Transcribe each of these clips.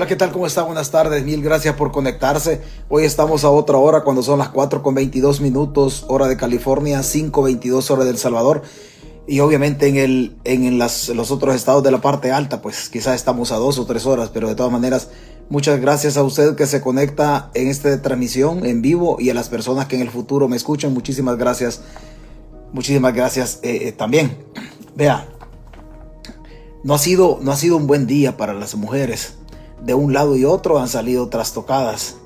Hola, ¿qué tal? ¿Cómo está? Buenas tardes. Mil gracias por conectarse. Hoy estamos a otra hora cuando son las 4 con 22 minutos, hora de California, 5.22 hora del Salvador. Y obviamente en, el, en las, los otros estados de la parte alta, pues quizás estamos a dos o tres horas, pero de todas maneras, muchas gracias a usted que se conecta en esta transmisión en vivo y a las personas que en el futuro me escuchan. Muchísimas gracias. Muchísimas gracias eh, eh, también. Vea, no ha, sido, no ha sido un buen día para las mujeres de un lado y otro han salido trastocadas.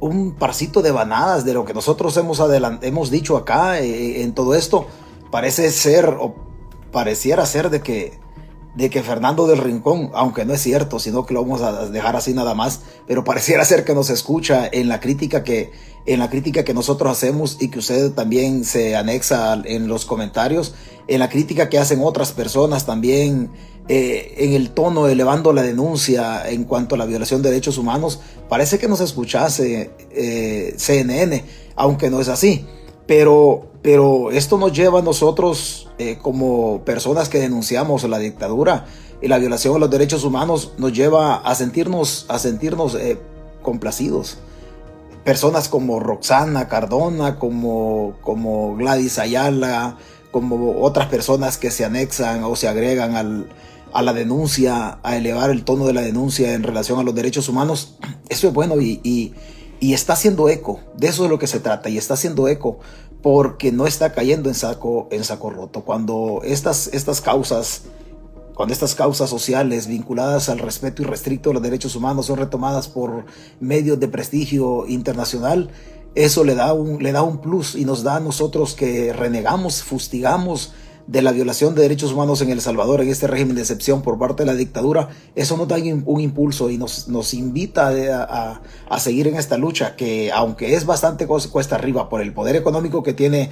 Un parcito de banadas de lo que nosotros hemos, hemos dicho acá eh, en todo esto parece ser o pareciera ser de que de que Fernando del Rincón, aunque no es cierto, sino que lo vamos a dejar así nada más, pero pareciera ser que nos escucha en la crítica que en la crítica que nosotros hacemos y que usted también se anexa en los comentarios, en la crítica que hacen otras personas también eh, en el tono elevando la denuncia en cuanto a la violación de derechos humanos, parece que nos escuchase eh, CNN, aunque no es así. Pero, pero esto nos lleva a nosotros eh, como personas que denunciamos la dictadura y la violación de los derechos humanos, nos lleva a sentirnos, a sentirnos complacidos. Personas como Roxana Cardona, como, como Gladys Ayala, como otras personas que se anexan o se agregan al, a la denuncia, a elevar el tono de la denuncia en relación a los derechos humanos, eso es bueno y, y, está haciendo eco, de eso es lo que se trata, y está haciendo eco porque no está cayendo en saco, en saco roto. Cuando estas, estas causas, cuando estas causas sociales vinculadas al respeto irrestricto de los derechos humanos son retomadas por medios de prestigio internacional, eso le da un, le da un plus y nos da a nosotros que renegamos, fustigamos, de la violación de derechos humanos en El Salvador, en este régimen de excepción por parte de la dictadura, eso nos da un impulso y nos, nos invita a, a, seguir en esta lucha que aunque es bastante cuesta arriba por el poder económico que tiene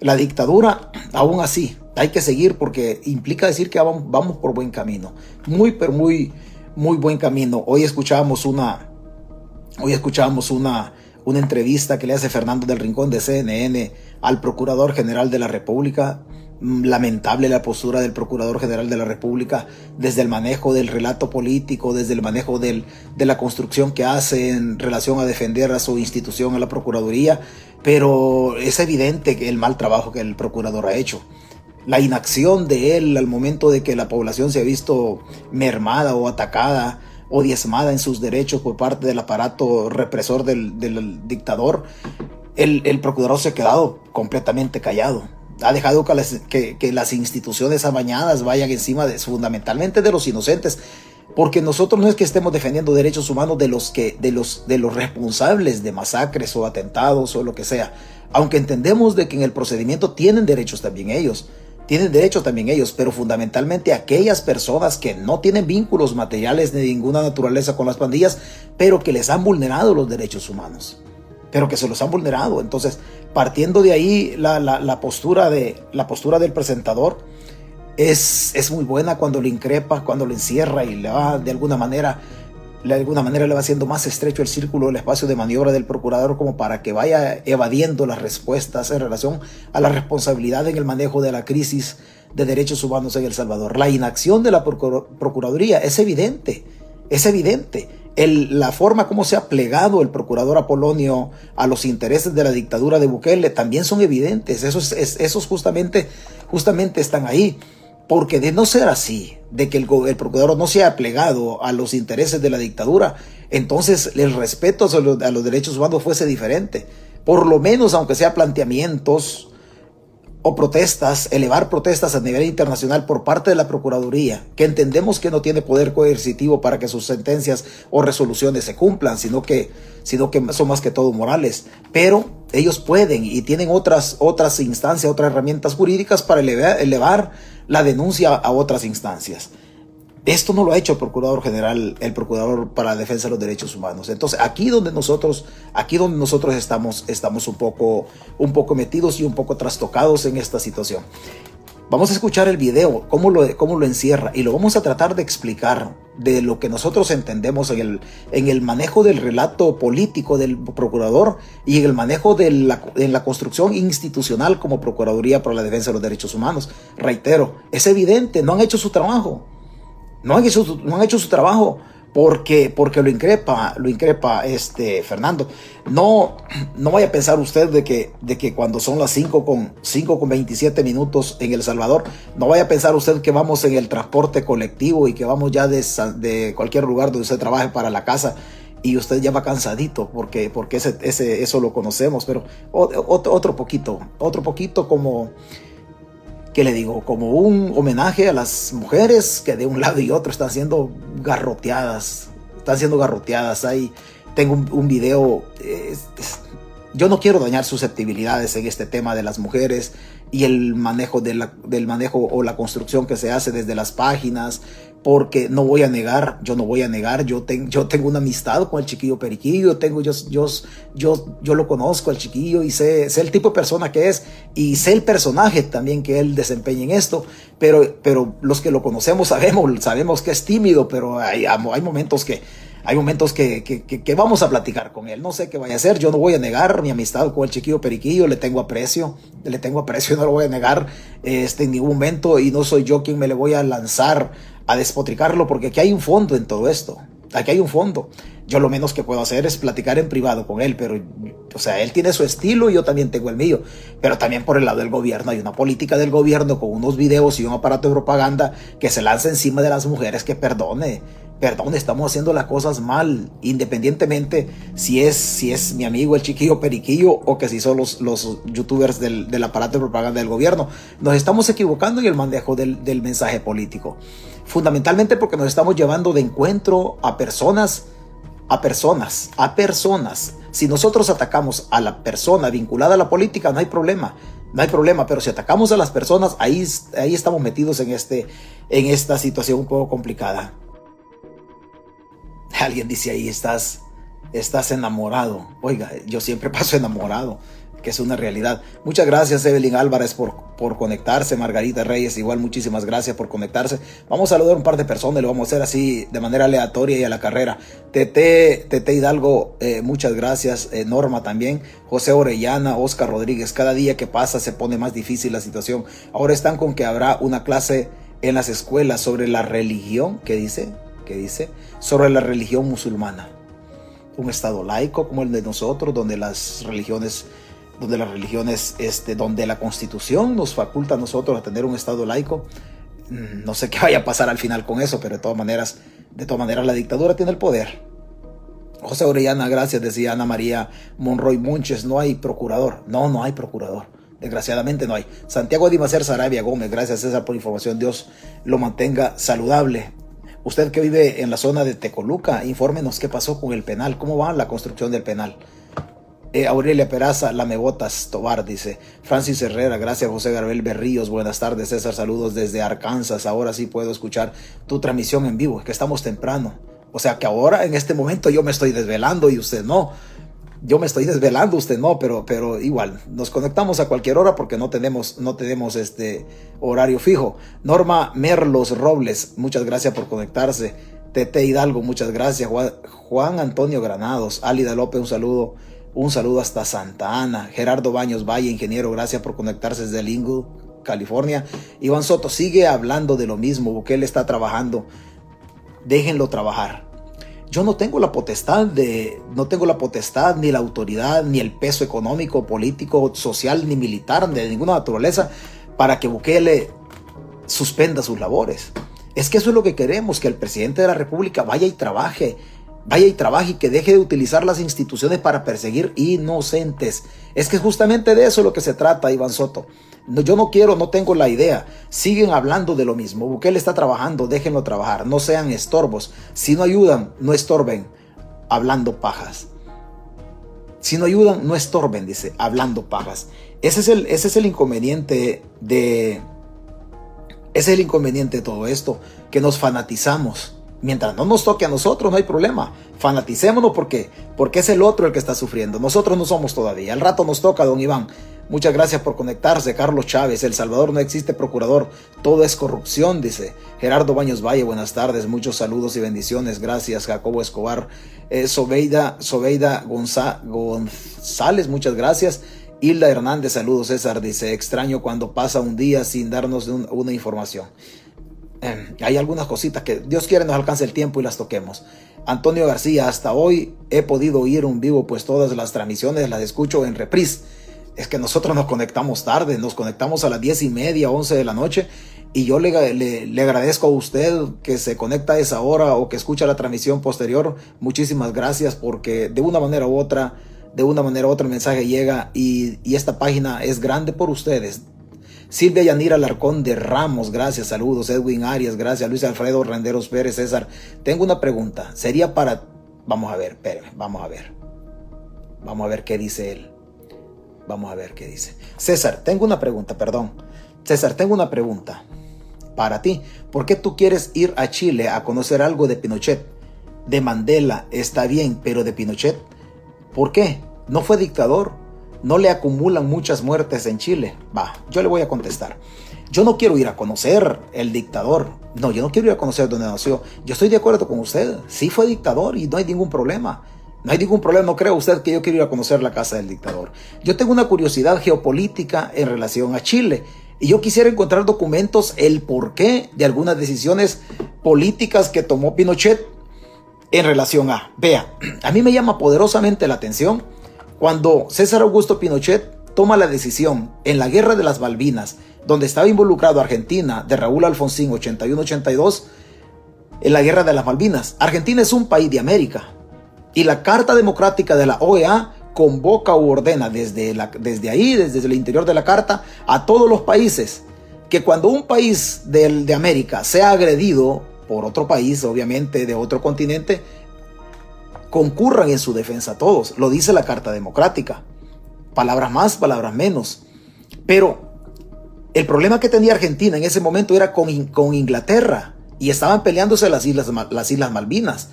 la dictadura, aún así hay que seguir porque implica decir que vamos, vamos por buen camino, muy pero muy muy buen camino. Hoy escuchábamos una hoy escuchábamos una una entrevista que le hace Fernando del Rincón de CNN al Procurador General de la República lamentable la postura del Procurador General de la República desde el manejo del relato político, desde el manejo de la construcción que hace en relación a defender a su institución, a la Procuraduría, pero es evidente el mal trabajo que el Procurador ha hecho. La inacción de él al momento de que la población se ha visto mermada o atacada o diezmada en sus derechos por parte del aparato represor del, dictador, el procurador se ha quedado completamente callado ha dejado que las, instituciones amañadas vayan encima de, fundamentalmente de los inocentes. Porque nosotros no es que estemos defendiendo derechos humanos de los, que, de, los, de los responsables de masacres o atentados o lo que sea. Aunque entendemos de que en el procedimiento tienen derechos también ellos. Tienen derechos también ellos, pero fundamentalmente aquellas personas que no tienen vínculos materiales de ninguna naturaleza con las pandillas, pero que les han vulnerado los derechos humanos pero que se los han vulnerado. Entonces, partiendo de ahí, la, postura, de, la postura del presentador es, es, muy buena cuando lo increpa, cuando lo encierra y le va de alguna manera, de alguna manera le va haciendo más estrecho el círculo, el espacio de maniobra del procurador como para que vaya evadiendo las respuestas en relación a la responsabilidad en el manejo de la crisis de derechos humanos en El Salvador. La inacción de la Procuraduría es evidente, es evidente la forma como se ha plegado el procurador Apolonio a los intereses de la dictadura de Bukele también son evidentes. Esos, esos justamente, justamente están ahí. Porque de no ser así, de que el, el procurador no se ha plegado a los intereses de la dictadura, entonces el respeto a los, a los derechos humanos fuese diferente. Por lo menos, aunque sea planteamientos o protestas, elevar protestas a nivel internacional por parte de la Procuraduría, que entendemos que no tiene poder coercitivo para que sus sentencias o resoluciones se cumplan, sino que, sino que son más que todo morales. Pero ellos pueden y tienen otras, otras instancias, otras herramientas jurídicas para elevar, elevar la denuncia a otras instancias. Esto no lo ha hecho el Procurador General, el Procurador para la Defensa de los Derechos Humanos. Entonces, aquí donde nosotros, aquí donde nosotros estamos, estamos un poco, un poco metidos y un poco trastocados en esta situación. Vamos a escuchar el video, cómo lo, cómo lo encierra, y lo vamos a tratar de explicar de lo que nosotros entendemos en el, en el manejo del relato político del procurador y en el manejo de la, en la construcción institucional como Procuraduría para la Defensa de los Derechos Humanos. Reitero, es evidente, no han hecho su trabajo No han hecho, no han hecho su trabajo. Porque, porque lo increpa, lo increpa este Fernando. No, no vaya a pensar usted de que, de que cuando son las 5 con, 5 con 27 minutos en El Salvador, no vaya a pensar usted que vamos en el transporte colectivo y que vamos ya de, de cualquier lugar donde usted trabaje para la casa y usted ya va cansadito porque, porque ese, ese, eso lo conocemos, pero otro, otro poquito, otro poquito como que le digo? Como un homenaje a las mujeres que de un lado y otro están siendo garroteadas. Están siendo garroteadas. Ahí tengo un, video. yo no quiero dañar susceptibilidades en este tema de las mujeres y el manejo del manejo o la construcción que se hace desde las páginas, porque no voy a negar, yo no voy a negar, yo, yo tengo una amistad con el chiquillo Periquillo, tengo, yo, yo, yo, yo lo conozco al chiquillo y sé, sé el tipo de persona que es y sé el personaje también que él desempeña en esto, pero, pero los que lo conocemos sabemos, sabemos que es tímido, pero hay, hay momentos que hay momentos que, que, que, vamos a platicar con él. No sé qué vaya a hacer. Yo no voy a negar mi amistad con el chiquillo Periquillo. Le tengo aprecio. Le tengo aprecio no lo voy a negar este, en ningún momento. Y no soy yo quien me le voy a lanzar a despotricarlo porque aquí hay un fondo en todo esto. Aquí hay un fondo. Yo lo menos que puedo hacer es platicar en privado con él, pero, o sea, él tiene su estilo y yo también tengo el mío. Pero también por el lado del gobierno hay una política del gobierno con unos videos y un aparato de propaganda que se lanza encima de las mujeres que perdone perdón, estamos haciendo las cosas mal, independientemente si es, si es mi amigo el chiquillo periquillo o que si son los, los youtubers del, aparato de propaganda del gobierno. Nos estamos equivocando en el manejo del, del mensaje político. Fundamentalmente porque nos estamos llevando de encuentro a personas, a personas, a personas. Si nosotros atacamos a la persona vinculada a la política, no hay problema. No hay problema, pero si atacamos a las personas, ahí, ahí estamos metidos en, este, en esta situación un poco complicada. Alguien dice ahí, estás, estás enamorado. Oiga, yo siempre paso enamorado, que es una realidad. Muchas gracias, Evelyn Álvarez, por, por conectarse. Margarita Reyes, igual, muchísimas gracias por conectarse. Vamos a saludar un par de personas, lo vamos a hacer así de manera aleatoria y a la carrera. Tete, Tete Hidalgo, eh, muchas gracias. Eh, Norma también. José Orellana, Oscar Rodríguez. Cada día que pasa se pone más difícil la situación. Ahora están con que habrá una clase en las escuelas sobre la religión, ¿qué dice? que dice sobre la religión musulmana. Un estado laico como el de nosotros, donde las religiones, donde las religiones, este, donde la constitución nos faculta a nosotros a tener un estado laico. Mm, no sé qué vaya a pasar al final con eso, pero de todas maneras, de todas maneras la dictadura tiene el poder. José Orellana, gracias, decía Ana María Monroy Munches, no hay procurador. No, no hay procurador. Desgraciadamente no hay. Santiago Dimacer Sarabia Gómez, gracias César por información. Dios lo mantenga saludable. Usted que vive en la zona de Tecoluca, infórmenos qué pasó con el penal, cómo va la construcción del penal. Eh, Aurelia Peraza, Lamebotas Tobar, dice. Francis Herrera, gracias José Garbel Berríos, buenas tardes César, saludos desde Arkansas. Ahora sí puedo escuchar tu transmisión en vivo, que estamos temprano. O sea que ahora en este momento yo me estoy desvelando y usted no yo me estoy desvelando, usted no, pero, pero igual, nos conectamos a cualquier hora porque no tenemos, no tenemos este horario fijo. Norma Merlos Robles, muchas gracias por conectarse. Tete Hidalgo, muchas gracias. Juan, Antonio Granados, Álida López, un saludo. Un saludo hasta Santa Ana. Gerardo Baños Valle, ingeniero, gracias por conectarse desde Lingo, California. Iván Soto sigue hablando de lo mismo. él está trabajando. Déjenlo trabajar yo no tengo la potestad de, no tengo la potestad, ni la autoridad, ni el peso económico, político, social, ni militar, de ninguna naturaleza, para que Bukele suspenda sus labores. Es que eso es lo que queremos, que el presidente de la República vaya y trabaje, vaya y trabaje y que deje de utilizar las instituciones para perseguir inocentes. Es que justamente de eso es lo que se trata, Iván Soto yo no quiero, no tengo la idea. Siguen hablando de lo mismo. Bukele está trabajando, déjenlo trabajar. No sean estorbos. Si no ayudan, no estorben hablando pajas. Si no ayudan, no estorben, dice, hablando pajas. Ese es el, ese es el inconveniente de... Ese es el inconveniente de todo esto, que nos fanatizamos. Mientras no nos toque a nosotros, no hay problema. Fanaticémonos porque, porque es el otro el que está sufriendo. Nosotros no somos todavía. Al rato nos toca, don Iván. Muchas gracias por conectarse, Carlos Chávez. El Salvador no existe procurador, todo es corrupción, dice. Gerardo Baños Valle, buenas tardes, muchos saludos y bendiciones. Gracias, Jacobo Escobar. Eh, Sobeida, González, muchas gracias. Hilda Hernández, saludos, César, dice. Extraño cuando pasa un día sin darnos una información. Eh, hay algunas cositas que Dios quiere nos alcance el tiempo y las toquemos. Antonio García, hasta hoy he podido oír un vivo, pues todas las transmisiones las escucho en reprise. Es que nosotros nos conectamos tarde, nos conectamos a las diez y media, once de la noche. Y yo le, le, agradezco a usted que se conecta a esa hora o que escucha la transmisión posterior. Muchísimas gracias porque de una manera u otra, de una manera u otra el mensaje llega y, y esta página es grande por ustedes. Silvia Yanira Alarcón de Ramos, gracias, saludos. Edwin Arias, gracias. Luis Alfredo Renderos Pérez, César. Tengo una pregunta. Sería para. Vamos a ver, espérame, vamos a ver. Vamos a ver qué dice él. Vamos a ver qué dice. César, tengo una pregunta, perdón. César, tengo una pregunta para ti. ¿Por qué tú quieres ir a Chile a conocer algo de Pinochet? De Mandela está bien, pero de Pinochet, ¿por qué? ¿No fue dictador? No le acumulan muchas muertes en Chile? Va, yo le voy a contestar. Yo no quiero ir a conocer el dictador. No, yo no quiero ir a conocer dónde nació. Yo estoy de acuerdo con usted. Sí fue dictador y no hay ningún problema. No hay ningún problema. No creo usted que yo quiero ir a conocer la casa del dictador. Yo tengo una curiosidad geopolítica en relación a Chile. Y yo quisiera encontrar documentos el porqué de algunas decisiones políticas que tomó Pinochet en relación a. Vea, a mí me llama poderosamente la atención cuando César Augusto Pinochet toma la decisión en la guerra de las Malvinas, donde estaba involucrado Argentina de Raúl Alfonsín 81-82, en la guerra de las Malvinas. Argentina es un país de América y la Carta Democrática de la OEA convoca u ordena desde, desde ahí, desde el interior de la Carta, a todos los países que cuando un país de América sea agredido por otro país, obviamente de otro continente, concurran en su defensa todos. Lo dice la Carta Democrática. Palabras más, palabras menos. Pero el problema que tenía Argentina en ese momento era con, con Inglaterra y estaban peleándose las islas, las islas Malvinas.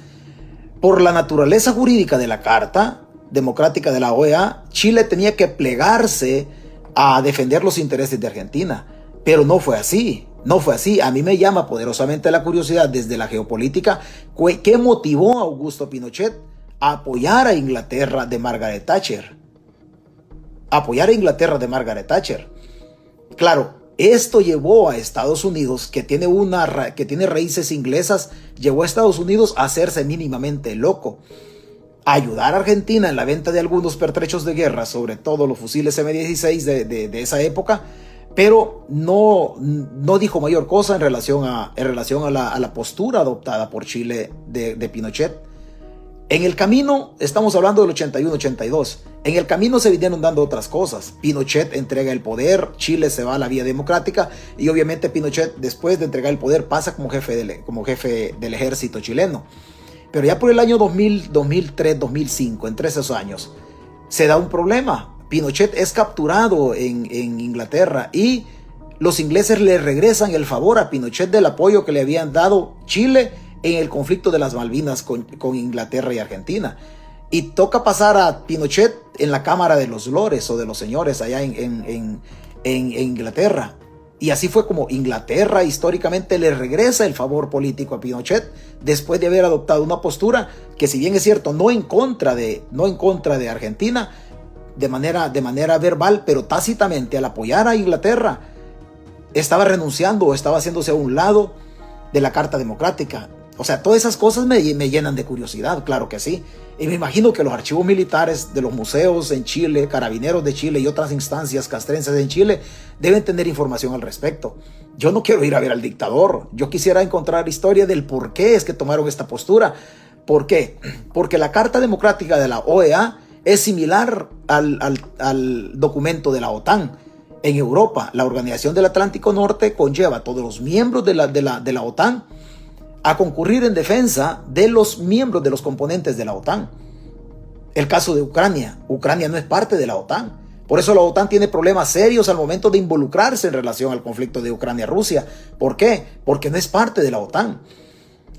Por la naturaleza jurídica de la Carta Democrática de la OEA, Chile tenía que plegarse a defender los intereses de Argentina. Pero no fue así. No fue así. A mí me llama poderosamente la curiosidad desde la geopolítica qué motivó a Augusto Pinochet a apoyar a Inglaterra de Margaret Thatcher. Apoyar a Inglaterra de Margaret Thatcher. Claro, esto llevó a Estados Unidos, que tiene, una, que tiene raíces inglesas, llevó a Estados Unidos a hacerse mínimamente loco. A ayudar a Argentina en la venta de algunos pertrechos de guerra, sobre todo los fusiles M16 de esa época, pero no, no dijo mayor cosa en relación a, en relación a, la, postura adoptada por Chile de, Pinochet. En el camino, estamos hablando del 81-82, en el camino se vinieron dando otras cosas. Pinochet entrega el poder, Chile se va a la vía democrática y obviamente Pinochet después de entregar el poder pasa como jefe del, como jefe del ejército chileno. Pero ya por el año 2000, 2003, 2005, entre esos años, se da un problema. Pinochet es capturado en, Inglaterra y los ingleses le regresan el favor a Pinochet del apoyo que le habían dado Chile en el conflicto de las Malvinas con, Inglaterra y Argentina. Y toca pasar a Pinochet en la Cámara de los Lores o de los Señores allá en, en Inglaterra. Y así fue como Inglaterra históricamente le regresa el favor político a Pinochet después de haber adoptado una postura que si bien es cierto no en contra de, no en contra de Argentina, de manera, de manera verbal, pero tácitamente al apoyar a Inglaterra, estaba renunciando o estaba haciéndose a un lado de la Carta Democrática. O sea, todas esas cosas me, me, llenan de curiosidad, claro que sí. Y me imagino que los archivos militares de los museos en Chile, carabineros de Chile y otras instancias castrenses en Chile deben tener información al respecto. Yo no quiero ir a ver al dictador, yo quisiera encontrar historia del por qué es que tomaron esta postura. ¿Por qué? Porque la Carta Democrática de la OEA es similar al, documento de la OTAN. En Europa, la Organización del Atlántico Norte conlleva a todos los miembros de la, de la, de la OTAN a concurrir en defensa de los miembros de los componentes de la OTAN. El caso de Ucrania. Ucrania no es parte de la OTAN. Por eso la OTAN tiene problemas serios al momento de involucrarse en relación al conflicto de Ucrania-Rusia. ¿Por qué? Porque no es parte de la OTAN.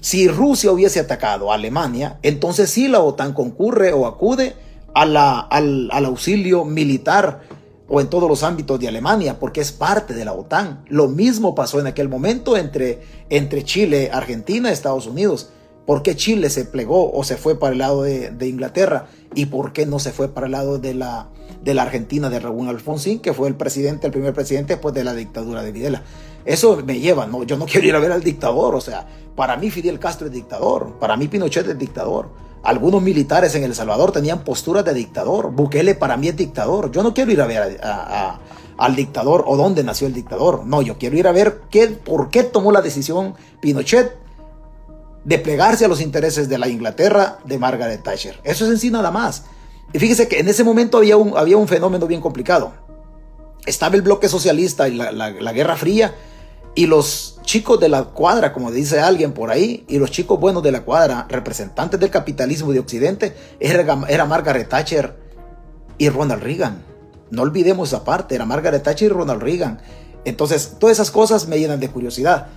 Si Rusia hubiese atacado a Alemania, entonces sí la OTAN concurre o acude al, auxilio militar o en todos los ámbitos de Alemania, porque es parte de la OTAN. Lo mismo pasó en aquel momento entre, entre Chile, Argentina, Estados Unidos. ¿Por qué Chile se plegó o se fue para el lado de, Inglaterra? ¿Y por qué no se fue para el lado de la, de la Argentina de Raúl Alfonsín, que fue el presidente, el primer presidente después de la dictadura de Videla? Eso me lleva, no, yo no quiero ir a ver al dictador, o sea, para mí Fidel Castro es dictador, para mí Pinochet es dictador. Algunos militares en El Salvador tenían posturas de dictador. Bukele para mí es dictador. Yo no quiero ir a ver al dictador o dónde nació el dictador. No, yo quiero ir a ver qué, por qué tomó la decisión Pinochet de plegarse a los intereses de la Inglaterra de Margaret Thatcher. Eso es en sí nada más. Y fíjese que en ese momento había un, había un fenómeno bien complicado. Estaba el bloque socialista y la, Guerra Fría y los chicos de la cuadra, como dice alguien por ahí, y los chicos buenos de la cuadra, representantes del capitalismo de Occidente, era, era Margaret Thatcher y Ronald Reagan. No olvidemos esa parte, era Margaret Thatcher y Ronald Reagan. Entonces, todas esas cosas me llenan de curiosidad.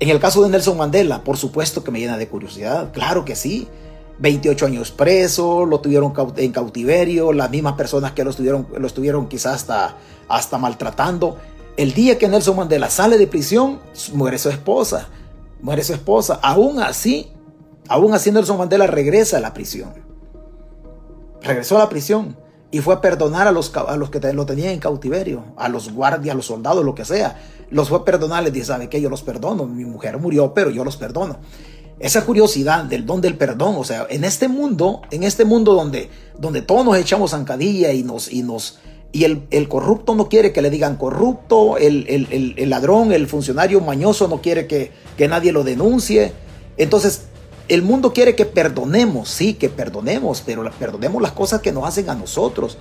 En el caso de Nelson Mandela, por supuesto que me llena de curiosidad, claro que sí. 28 años preso, lo tuvieron en cautiverio, las mismas personas que lo estuvieron, lo estuvieron quizás hasta, hasta maltratando. El día que Nelson Mandela sale de prisión, muere su esposa, muere su esposa. Aún así, aún así Nelson Mandela regresa a la prisión. Regresó a la prisión y fue a perdonar a los, a los que lo tenían en cautiverio, a los guardias, a los soldados, lo que sea. Los fue a perdonar, les dice, ¿sabe qué? Yo los perdono, mi mujer murió, pero yo los perdono. Esa curiosidad del don del perdón, o sea, en este mundo, en este mundo donde, donde todos nos echamos zancadilla y nos, y nos, y el, el, corrupto no quiere que le digan corrupto, el, el, el, ladrón, el funcionario mañoso no quiere que, que nadie lo denuncie. Entonces, el mundo quiere que perdonemos, sí, que perdonemos, pero perdonemos las cosas que nos hacen a nosotros.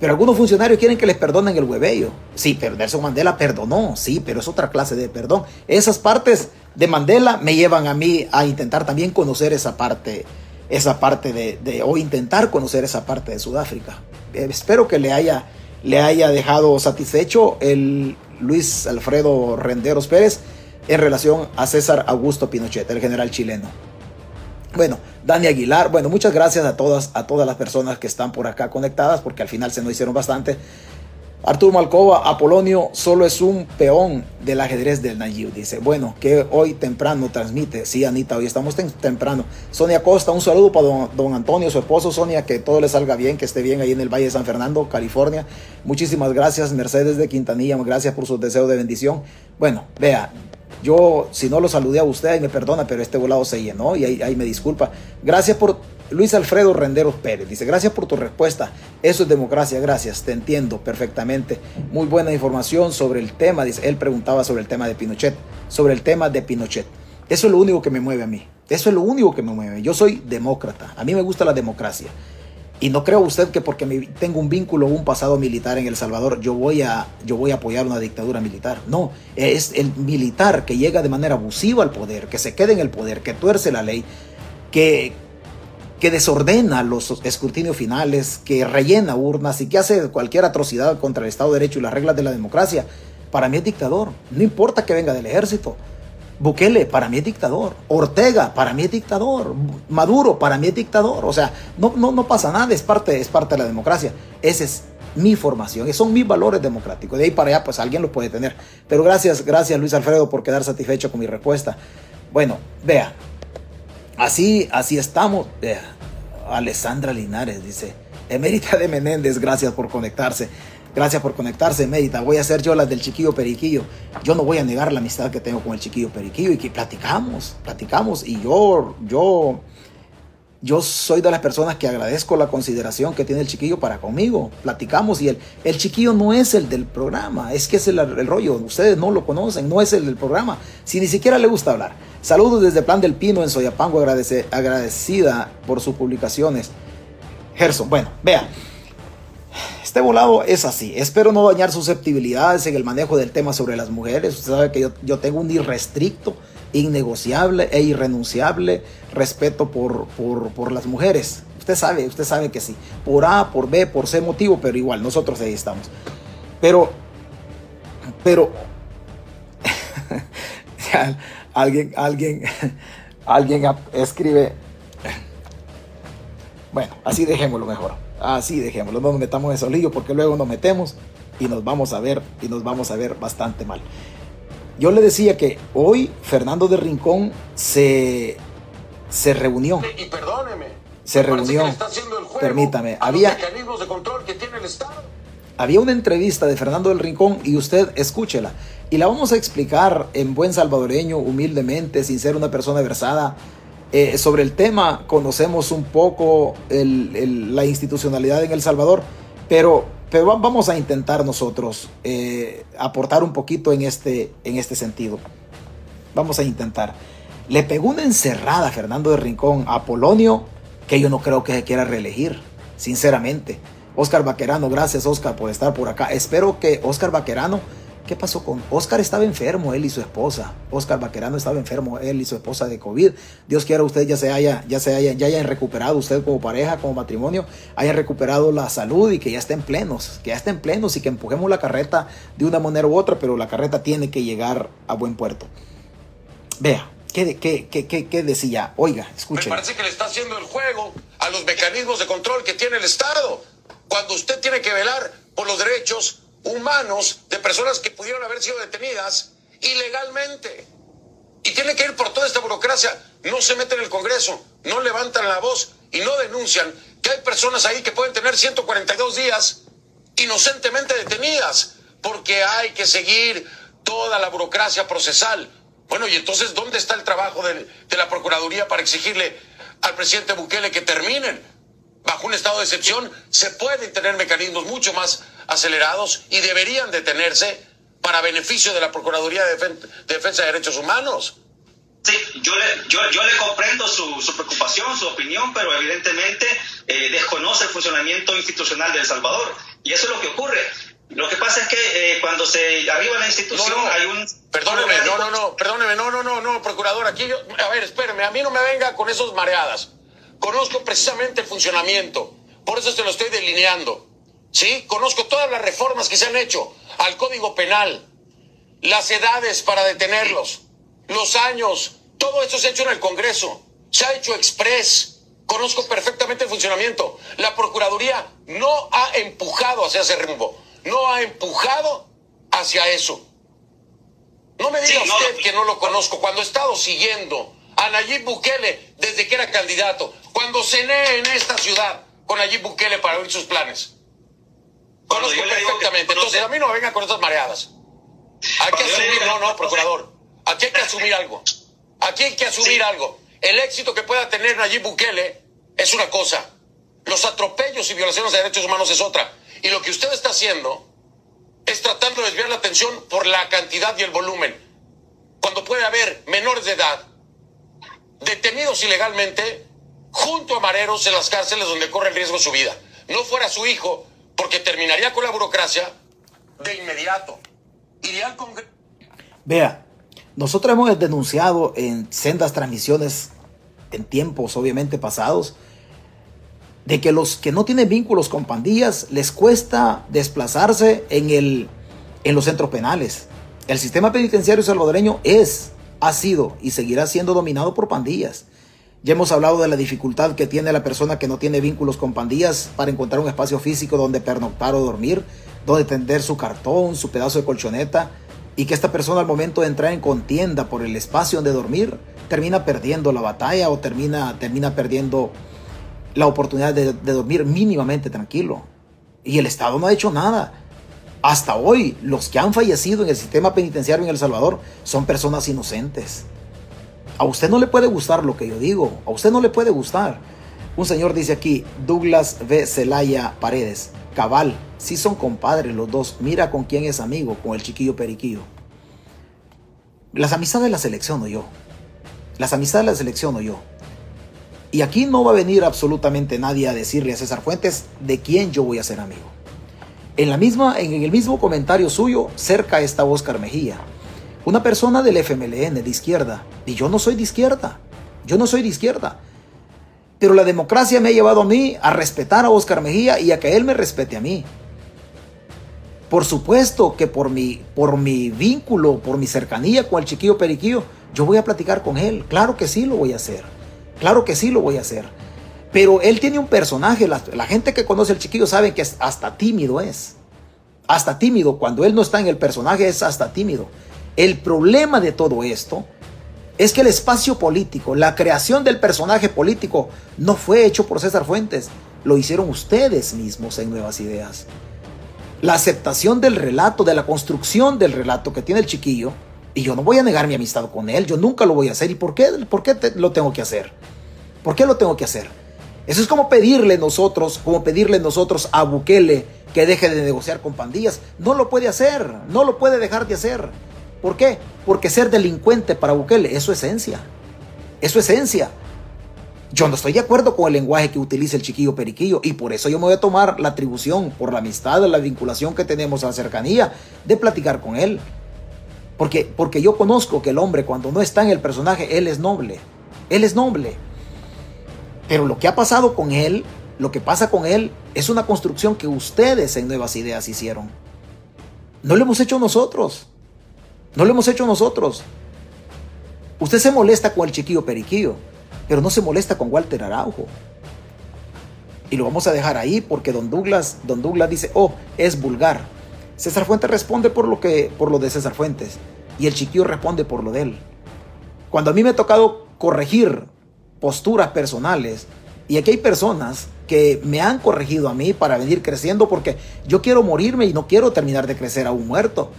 Pero algunos funcionarios quieren que les perdonen el huevello. Sí, pero Nelson Mandela perdonó, sí, pero es otra clase de perdón. Esas partes de Mandela me llevan a mí a intentar también conocer esa parte, esa parte de, o intentar conocer esa parte de Sudáfrica. Eh, espero que le haya, le haya dejado satisfecho el Luis Alfredo Renderos Pérez en relación a César Augusto Pinochet, el general chileno. Bueno, Dani Aguilar, bueno, muchas gracias a todas, a todas las personas que están por acá conectadas, porque al final se nos hicieron bastante. Arturo Malcova, Apolonio solo es un peón del ajedrez del Nayib. Dice, bueno, que hoy temprano transmite. Sí, Anita, hoy estamos temprano. Sonia Costa, un saludo para don, don, Antonio, su esposo. Sonia, que todo le salga bien, que esté bien ahí en el Valle de San Fernando, California. Muchísimas gracias, Mercedes de Quintanilla. Gracias por sus deseos de bendición. Bueno, vea, yo, si no lo saludé a usted, me perdona, pero este volado se llenó y ahí, me disculpa. Gracias por Luis Alfredo Renderos Pérez. Dice, gracias por tu respuesta. Eso es democracia, gracias. Te entiendo perfectamente. Muy buena información sobre el tema. Dice, él preguntaba sobre el tema de Pinochet. Sobre el tema de Pinochet. Eso es lo único que me mueve a mí. Eso es lo único que me mueve. Yo soy demócrata. A mí me gusta la democracia. Y no creo usted que porque tengo un vínculo o un pasado militar en El Salvador, yo voy, a, yo voy a apoyar una dictadura militar. No, es el militar que llega de manera abusiva al poder, que se queda en el poder, que tuerce la ley, que, que desordena los escrutinios finales, que rellena urnas y que hace cualquier atrocidad contra el Estado de Derecho y las reglas de la democracia. Para mí es dictador. No importa que venga del ejército. Bukele, para mí es dictador. Ortega, para mí es dictador. Maduro, para mí es dictador. O sea, no, no, no pasa nada, es parte, es parte de la democracia. Esa es mi formación, son mis valores democráticos. De ahí para allá, pues alguien lo puede tener. Pero gracias, gracias Luis Alfredo por quedar satisfecho con mi respuesta. Bueno, vea, así, así estamos. Vea, Alessandra Linares dice, Emérita de Menéndez, gracias por conectarse. Gracias por conectarse, Medita. Voy a hacer yo las del chiquillo periquillo. Yo no voy a negar la amistad que tengo con el chiquillo periquillo y que platicamos, platicamos. Y yo, yo, yo soy de las personas que agradezco la consideración que tiene el chiquillo para conmigo. Platicamos y el, el chiquillo no es el del programa, es que es el, el rollo. Ustedes no lo conocen, no es el del programa. Si ni siquiera le gusta hablar. Saludos desde Plan del Pino en Soyapango, agradece, agradecida por sus publicaciones. Gerson, bueno, vea. Este volado es así. Espero no dañar susceptibilidades en el manejo del tema sobre las mujeres. Usted sabe que yo, tengo un irrestricto, innegociable e irrenunciable respeto por, por, las mujeres. Usted sabe, usted sabe que sí. Por A, por B, por C motivo, pero igual, nosotros ahí estamos. Pero, pero, alguien, alguien, alguien escribe, bueno, así dejémoslo mejor. Así dejémoslo, no nos metamos en líos porque luego nos metemos y nos vamos a ver y nos vamos a ver bastante mal. Yo le decía que hoy Fernando de Rincón se, se reunió. Y perdóneme. Se reunió. Permítame. Había. Había una entrevista de Fernando del Rincón y usted escúchela. Y la vamos a explicar en buen salvadoreño, humildemente, sin ser una persona versada. Eh, sobre el tema conocemos un poco la institucionalidad en El Salvador, pero, pero vamos a intentar nosotros eh, aportar un poquito en este, en este sentido. Vamos a intentar. Le pegó una encerrada Fernando de Rincón a Polonio que yo no creo que se quiera reelegir, sinceramente. Oscar Vaquerano, gracias Oscar por estar por acá. Espero que Oscar Vaquerano, ¿qué pasó con Oscar? Estaba enfermo, él y su esposa. Oscar Vaquerano estaba enfermo, él y su esposa de COVID. Dios quiera usted ya se haya, ya se haya, ya hayan recuperado usted como pareja, como matrimonio, hayan recuperado la salud y que ya estén plenos, que ya estén plenos y que empujemos la carreta de una manera u otra, pero la carreta tiene que llegar a buen puerto. Vea, ¿Qué, qué, qué, qué, decía? Oiga, escuche. Me parece que le está haciendo el juego a los mecanismos de control que tiene el Estado. Cuando usted tiene que velar por los derechos humanos de personas que pudieron haber sido detenidas ilegalmente. Y tiene que ir por toda esta burocracia. No se mete en el Congreso, no levantan la voz y no denuncian que hay personas ahí que pueden tener 142 días inocentemente detenidas porque hay que seguir toda la burocracia procesal bueno, y entonces, ¿dónde está el trabajo de, la Procuraduría para exigirle al presidente Bukele que terminen? Bajo un estado de excepción se pueden tener mecanismos mucho más acelerados y deberían detenerse para beneficio de la Procuraduría de, Defensa de Derechos Humanos. Sí, yo le, yo, le comprendo su, preocupación, su opinión, pero evidentemente eh, desconoce el funcionamiento institucional de El Salvador. Y eso es lo que ocurre. Lo que pasa es que eh, cuando se arriba la institución hay un... Perdóneme, no, no, no, perdóneme, no, no, no, no, procurador, aquí yo... A ver, espéreme, a mí no me venga con esos mareadas. Conozco precisamente el funcionamiento, por eso se lo estoy delineando. ¿Sí? Conozco todas las reformas que se han hecho al Código Penal, las edades para detenerlos, los años, todo eso se ha hecho en el Congreso, se ha hecho express. Conozco perfectamente el funcionamiento. La Procuraduría no ha empujado hacia ese rumbo no ha empujado hacia eso. No me diga usted que no lo conozco. Cuando he estado siguiendo a Nayib Bukele desde que era candidato, cuando cené en esta ciudad con Nayib Bukele para oír sus planes. Conozco perfectamente. Entonces, a mí no me vengan con estas mareadas. Hay que asumir, no, no, procurador. Aquí hay que asumir algo. Aquí hay que asumir algo. El éxito que pueda tener Nayib Bukele es una cosa. Los atropellos y violaciones de derechos humanos es otra. Y lo que usted está haciendo es tratando de desviar la atención por la cantidad y el volumen. Cuando puede haber menores de edad detenidos ilegalmente junto a mareros en las cárceles donde corre el riesgo su vida. No fuera su hijo, porque terminaría con la burocracia de inmediato. Iría al Congreso. Vea, nosotros hemos denunciado en sendas transmisiones en tiempos obviamente pasados de que los que no tienen vínculos con pandillas les cuesta desplazarse en, el, en los centros penales. El sistema penitenciario salvadoreño es, ha sido y seguirá siendo dominado por pandillas. Ya hemos hablado de la dificultad que tiene la persona que no tiene vínculos con pandillas para encontrar un espacio físico donde pernoctar o dormir, donde tender su cartón, su pedazo de colchoneta, y que esta persona al momento de entrar en contienda por el espacio donde dormir, termina perdiendo la batalla o termina, termina perdiendo la oportunidad de, dormir mínimamente tranquilo. Y el Estado no ha hecho nada. Hasta hoy, los que han fallecido en el sistema penitenciario en El Salvador son personas inocentes. A usted no le puede gustar lo que yo digo. A usted no le puede gustar. Un señor dice aquí, Douglas V. Celaya Paredes. Cabal, si son compadres los dos. Mira con quién es amigo, con el chiquillo periquillo. Las amistades las selecciono yo. Las amistades las selecciono yo. Y aquí no va a venir absolutamente nadie a decirle a César Fuentes de quién yo voy a ser amigo. En, la misma, en el mismo comentario suyo, cerca está Oscar Mejía, una persona del FMLN de izquierda. Y yo no soy de izquierda. Yo no soy de izquierda. Pero la democracia me ha llevado a mí a respetar a Oscar Mejía y a que él me respete a mí. Por supuesto que por mi, por mi vínculo, por mi cercanía con el chiquillo periquillo, yo voy a platicar con él. Claro que sí lo voy a hacer. Claro que sí lo voy a hacer. Pero él tiene un personaje, la, gente que conoce al chiquillo sabe que hasta tímido es. Hasta tímido, cuando él no está en el personaje es hasta tímido. El problema de todo esto es que el espacio político, la creación del personaje político, no fue hecho por César Fuentes, lo hicieron ustedes mismos en Nuevas Ideas. La aceptación del relato, de la construcción del relato que tiene el chiquillo, y yo no voy a negar mi amistad con él, yo nunca lo voy a hacer. ¿Y por qué, por qué lo tengo que hacer? ¿Por qué lo tengo que hacer? Eso es como pedirle nosotros, como pedirle nosotros a Bukele que deje de negociar con pandillas. No lo puede hacer, no lo puede dejar de hacer. ¿Por qué? Porque ser delincuente para Bukele es su esencia. Es su esencia. Yo no estoy de acuerdo con el lenguaje que utiliza el chiquillo periquillo y por eso yo me voy a tomar la atribución, por la amistad, la vinculación que tenemos, a la cercanía, de platicar con él. Porque, porque yo conozco que el hombre cuando no está en el personaje, él es noble. Él es noble. Pero lo que ha pasado con él, lo que pasa con él, es una construcción que ustedes en Nuevas Ideas hicieron. No lo hemos hecho nosotros. No lo hemos hecho nosotros. Usted se molesta con el chiquillo periquillo pero no se molesta con Walter Araujo. Y lo vamos a dejar ahí porque don Douglas, don Douglas dice, oh, es vulgar. César Fuentes responde por lo, que, por lo de César Fuentes y el chiquillo responde por lo de él. Cuando a mí me ha tocado corregir posturas personales, y aquí hay personas que me han corregido a mí para venir creciendo porque yo quiero morirme y no quiero terminar de crecer aún muerto.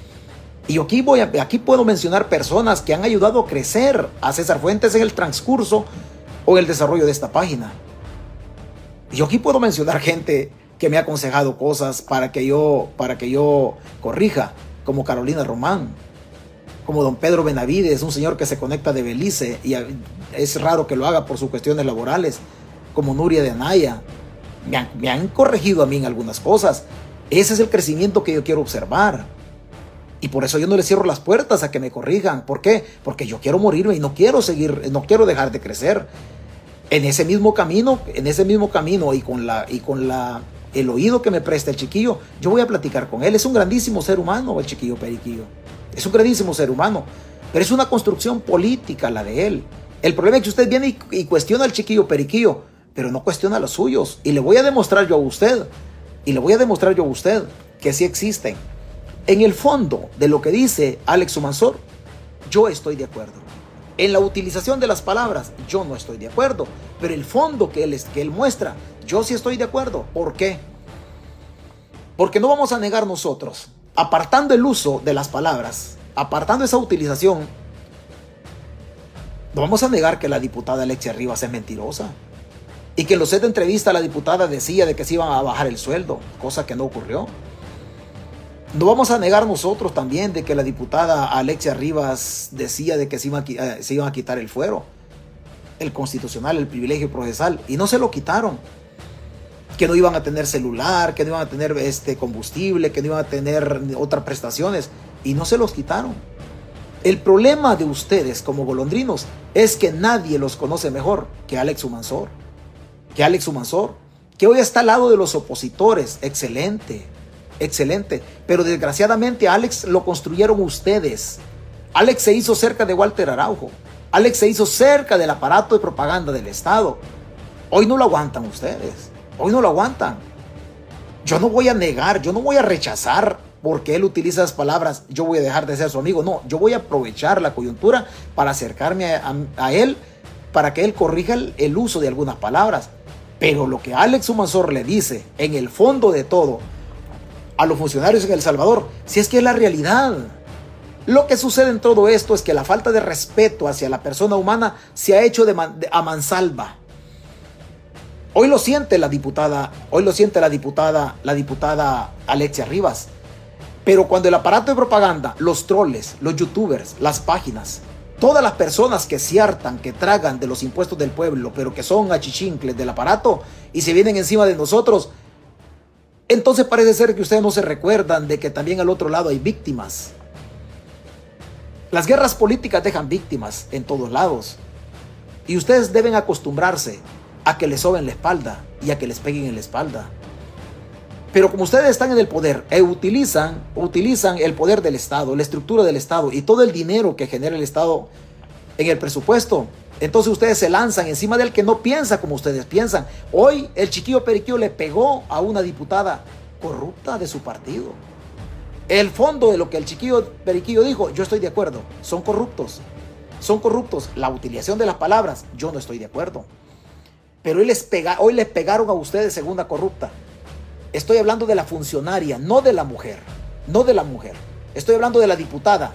Y aquí, voy aquí puedo mencionar personas que han ayudado a crecer a César Fuentes en el transcurso o el desarrollo de esta página. Yo aquí puedo mencionar gente que me ha aconsejado cosas para que yo, para que yo corrija, como Carolina Román, como don Pedro Benavides, un señor que se conecta de Belice y es raro que lo haga por sus cuestiones laborales, como Nuria de Anaya. Me han, me han corregido a mí en algunas cosas. Ese es el crecimiento que yo quiero observar. Y por eso yo no le cierro las puertas a que me corrijan. ¿Por qué? Porque yo quiero morirme y no quiero seguir, no quiero dejar de crecer. En ese mismo camino, en ese mismo camino y con la y con la el oído que me presta el chiquillo, yo voy a platicar con él. Es un grandísimo ser humano el chiquillo Periquillo. Es un grandísimo ser humano, pero es una construcción política la de él. El problema es que usted viene y, cuestiona al chiquillo Periquillo, pero no cuestiona los suyos. Y le voy a demostrar yo a usted, y le voy a demostrar yo a usted que sí existen en el fondo de lo que dice Alex Sumansor, yo estoy de acuerdo. En la utilización de las palabras, yo no estoy de acuerdo. Pero el fondo que él, que él muestra, yo sí estoy de acuerdo. ¿Por qué? Porque no vamos a negar nosotros, apartando el uso de las palabras, apartando esa utilización, no vamos a negar que la diputada Alexia Rivas es mentirosa. Y que en los set de entrevista la diputada decía de que se iban a bajar el sueldo, cosa que no ocurrió. No vamos a negar nosotros también de que la diputada Alexia Rivas decía de que se, eh, se iban a quitar el fuero, el constitucional, el privilegio procesal, y no se lo quitaron. Que no iban a tener celular, que no iban a tener este combustible, que no iban a tener otras prestaciones, y no se los quitaron. El problema de ustedes como golondrinos es que nadie los conoce mejor que Alex Humansor. Que Alex Humansor, que hoy está al lado de los opositores, excelente excelente. Pero desgraciadamente Alex lo construyeron ustedes. Alex se hizo cerca de Walter Araujo. Alex se hizo cerca del aparato de propaganda del Estado. Hoy no lo aguantan ustedes. Hoy no lo aguantan. Yo no voy a negar, yo no voy a rechazar porque él utiliza esas palabras, yo voy a dejar de ser su amigo. No, yo voy a aprovechar la coyuntura para acercarme a, él, para que él corrija el, uso de algunas palabras. Pero lo que Alex Humansor le dice, en el fondo de todo, a los funcionarios en El Salvador, si es que es la realidad. Lo que sucede en todo esto es que la falta de respeto hacia la persona humana se ha hecho de, a mansalva. Hoy lo siente la diputada, hoy lo siente la diputada, la diputada Alexia Rivas. Pero cuando el aparato de propaganda, los troles, los youtubers, las páginas, todas las personas que se hartan, que tragan de los impuestos del pueblo, pero que son achichincles del aparato y se vienen encima de nosotros, entonces parece ser que ustedes no se recuerdan de que también al otro lado hay víctimas. Las guerras políticas dejan víctimas en todos lados. Y ustedes deben acostumbrarse a que les soben la espalda y a que les peguen en la espalda. Pero como ustedes están en el poder e utilizan, utilizan el poder del Estado, la estructura del Estado y todo el dinero que genera el Estado en el presupuesto entonces ustedes se lanzan encima del que no piensa como ustedes piensan. Hoy el chiquillo Periquillo le pegó a una diputada corrupta de su partido. El fondo de lo que el chiquillo Periquillo dijo, yo estoy de acuerdo, son corruptos. son corruptos. La utilización de las palabras, yo no estoy de acuerdo. Pero hoy les, pegaron a ustedes segunda corrupta. Estoy hablando de la funcionaria, no de la mujer. No de la mujer. Estoy hablando de la diputada.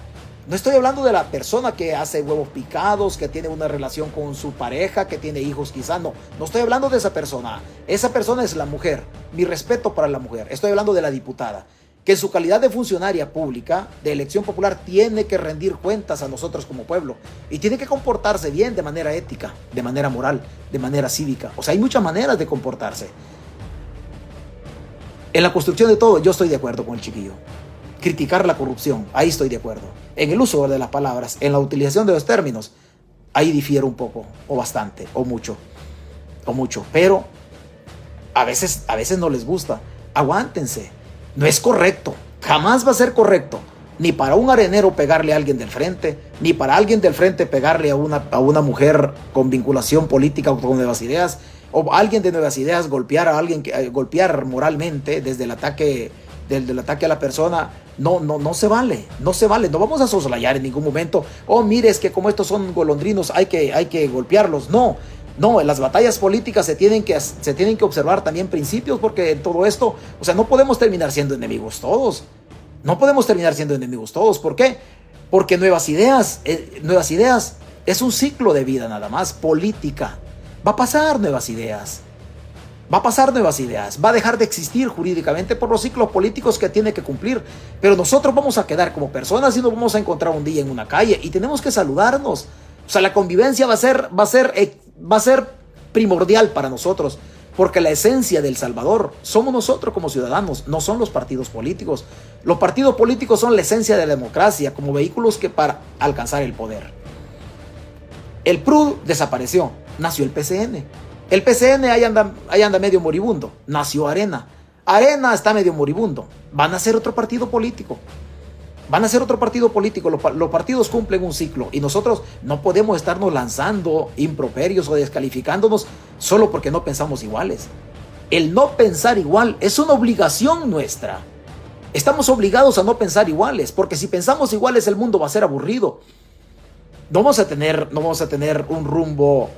No estoy hablando de la persona que hace huevos picados, que tiene una relación con su pareja, que tiene hijos quizás. No, no estoy hablando de esa persona. Esa persona es la mujer. Mi respeto para la mujer. Estoy hablando de la diputada, que su calidad de funcionaria pública, de elección popular, tiene que rendir cuentas a nosotros como pueblo. Y tiene que comportarse bien de manera ética, de manera moral, de manera cívica. O sea, hay muchas maneras de comportarse. En la construcción de todo, yo estoy de acuerdo con el chiquillo criticar la corrupción, ahí estoy de acuerdo. En el uso de las palabras, en la utilización de los términos, ahí difiero un poco, o bastante, o mucho, o mucho. Pero a veces, a veces no les gusta. Aguántense. No es correcto. Jamás va a ser correcto. Ni para un arenero pegarle a alguien del frente, ni para alguien del frente pegarle a una, a una mujer con vinculación política o con nuevas ideas, o alguien de nuevas ideas golpear a alguien, eh, golpear moralmente desde el ataque del, ataque a la persona, no, no, no se vale, no se vale, no vamos a soslayar en ningún momento, oh, mire, es que como estos son golondrinos, hay que, hay que golpearlos, no, no, en las batallas políticas se tienen, que, se tienen que observar también principios, porque en todo esto, o sea, no podemos terminar siendo enemigos todos, no podemos terminar siendo enemigos todos, ¿por qué? Porque nuevas ideas, eh, nuevas ideas es un ciclo de vida nada más, política, va a pasar nuevas ideas. Va a pasar nuevas ideas, va a dejar de existir jurídicamente por los ciclos políticos que tiene que cumplir. Pero nosotros vamos a quedar como personas y nos vamos a encontrar un día en una calle y tenemos que saludarnos. O sea, la convivencia va a ser, va a ser, eh, va a ser primordial para nosotros. Porque la esencia del Salvador somos nosotros como ciudadanos, no son los partidos políticos. Los partidos políticos son la esencia de la democracia como vehículos que para alcanzar el poder. El PRUD desapareció, nació el PCN. El PCN ahí anda, ahí anda medio moribundo. Nació Arena. Arena está medio moribundo. Van a ser otro partido político. Van a ser otro partido político. Los, los, partidos cumplen un ciclo y nosotros no podemos estarnos lanzando improperios o descalificándonos solo porque no pensamos iguales. El no pensar igual es una obligación nuestra. Estamos obligados a no pensar iguales porque si pensamos iguales el mundo va a ser aburrido. No vamos a tener, no vamos a tener un rumbo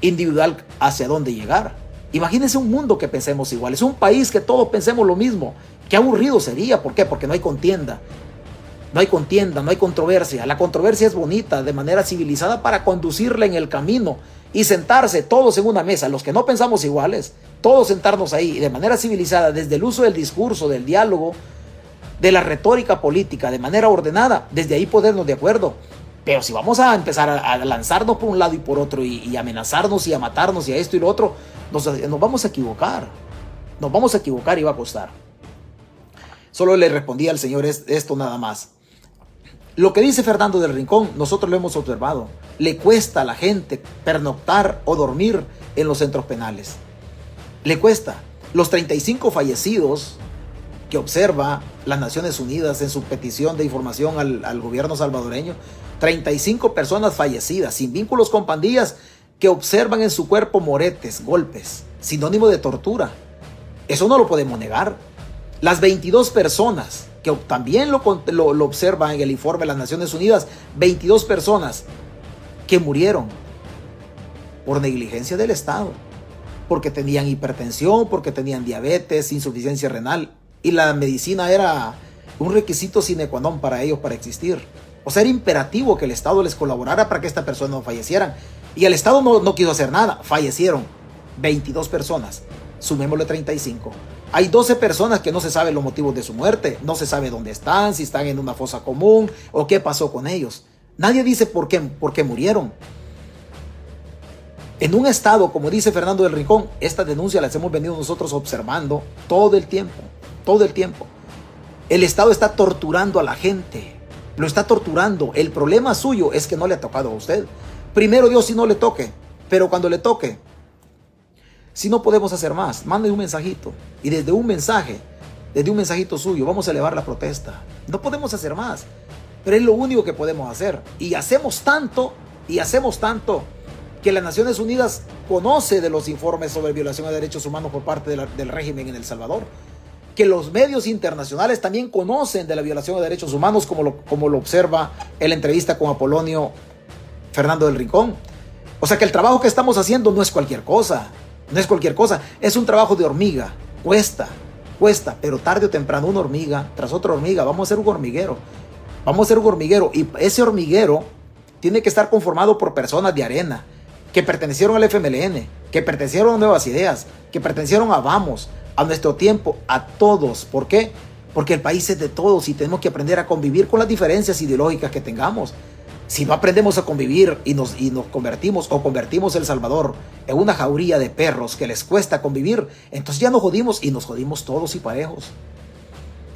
individual hacia dónde llegar. Imagínense un mundo que pensemos igual, es un país que todos pensemos lo mismo. Qué aburrido sería, ¿por qué? Porque no hay contienda. No hay contienda, no hay controversia. La controversia es bonita, de manera civilizada, para conducirla en el camino y sentarse todos en una mesa, los que no pensamos iguales, todos sentarnos ahí de manera civilizada, desde el uso del discurso, del diálogo, de la retórica política, de manera ordenada, desde ahí podernos de acuerdo. Pero si vamos a empezar a, lanzarnos por un lado y por otro y, amenazarnos y a matarnos y a esto y lo otro, nos, vamos a equivocar. Nos vamos a equivocar y va a costar. Solo le respondí al Señor esto nada más. Lo que dice Fernando del Rincón, nosotros lo hemos observado. Le cuesta a la gente pernoctar o dormir en los centros penales. Le cuesta. Los 35 fallecidos que observa las Naciones Unidas en su petición de información al, gobierno salvadoreño 35 personas fallecidas, sin vínculos con pandillas, que observan en su cuerpo moretes, golpes, sinónimo de tortura. Eso no lo podemos negar. Las 22 personas que también lo, lo, observan en el informe de las Naciones Unidas, 22 personas que murieron por negligencia del Estado, porque tenían hipertensión, porque tenían diabetes, insuficiencia renal, y la medicina era un requisito sine qua non para ellos para existir. O sea, era imperativo que el Estado les colaborara para que esta persona no fallecieran. Y el Estado no, no quiso hacer nada. Fallecieron 22 personas. Sumémosle 35. Hay 12 personas que no se sabe los motivos de su muerte. No se sabe dónde están, si están en una fosa común o qué pasó con ellos. Nadie dice por qué, por qué murieron. En un estado, como dice Fernando del Rincón, esta denuncia las hemos venido nosotros observando todo el tiempo. Todo el tiempo. El Estado está torturando a la gente lo está torturando. El problema suyo es que no le ha tocado a usted. Primero Dios si no le toque, pero cuando le toque, si no podemos hacer más, mande un mensajito. Y desde un mensaje, desde un mensajito suyo, vamos a elevar la protesta. No podemos hacer más, pero es lo único que podemos hacer. Y hacemos tanto, y hacemos tanto, que las Naciones Unidas conoce de los informes sobre violación de derechos humanos por parte del régimen en El Salvador que los medios internacionales también conocen de la violación de derechos humanos, como lo, como lo observa en la entrevista con Apolonio Fernando del Rincón. O sea que el trabajo que estamos haciendo no es cualquier cosa, no es cualquier cosa, es un trabajo de hormiga, cuesta, cuesta, pero tarde o temprano una hormiga tras otra hormiga, vamos a ser un hormiguero, vamos a ser un hormiguero y ese hormiguero tiene que estar conformado por personas de arena que pertenecieron al FMLN, que pertenecieron a Nuevas Ideas, que pertenecieron a Vamos, a nuestro tiempo, a todos. ¿Por qué? Porque el país es de todos y tenemos que aprender a convivir con las diferencias ideológicas que tengamos. Si no aprendemos a convivir y nos, y nos convertimos o convertimos El Salvador en una jauría de perros que les cuesta convivir, entonces ya nos jodimos y nos jodimos todos y parejos.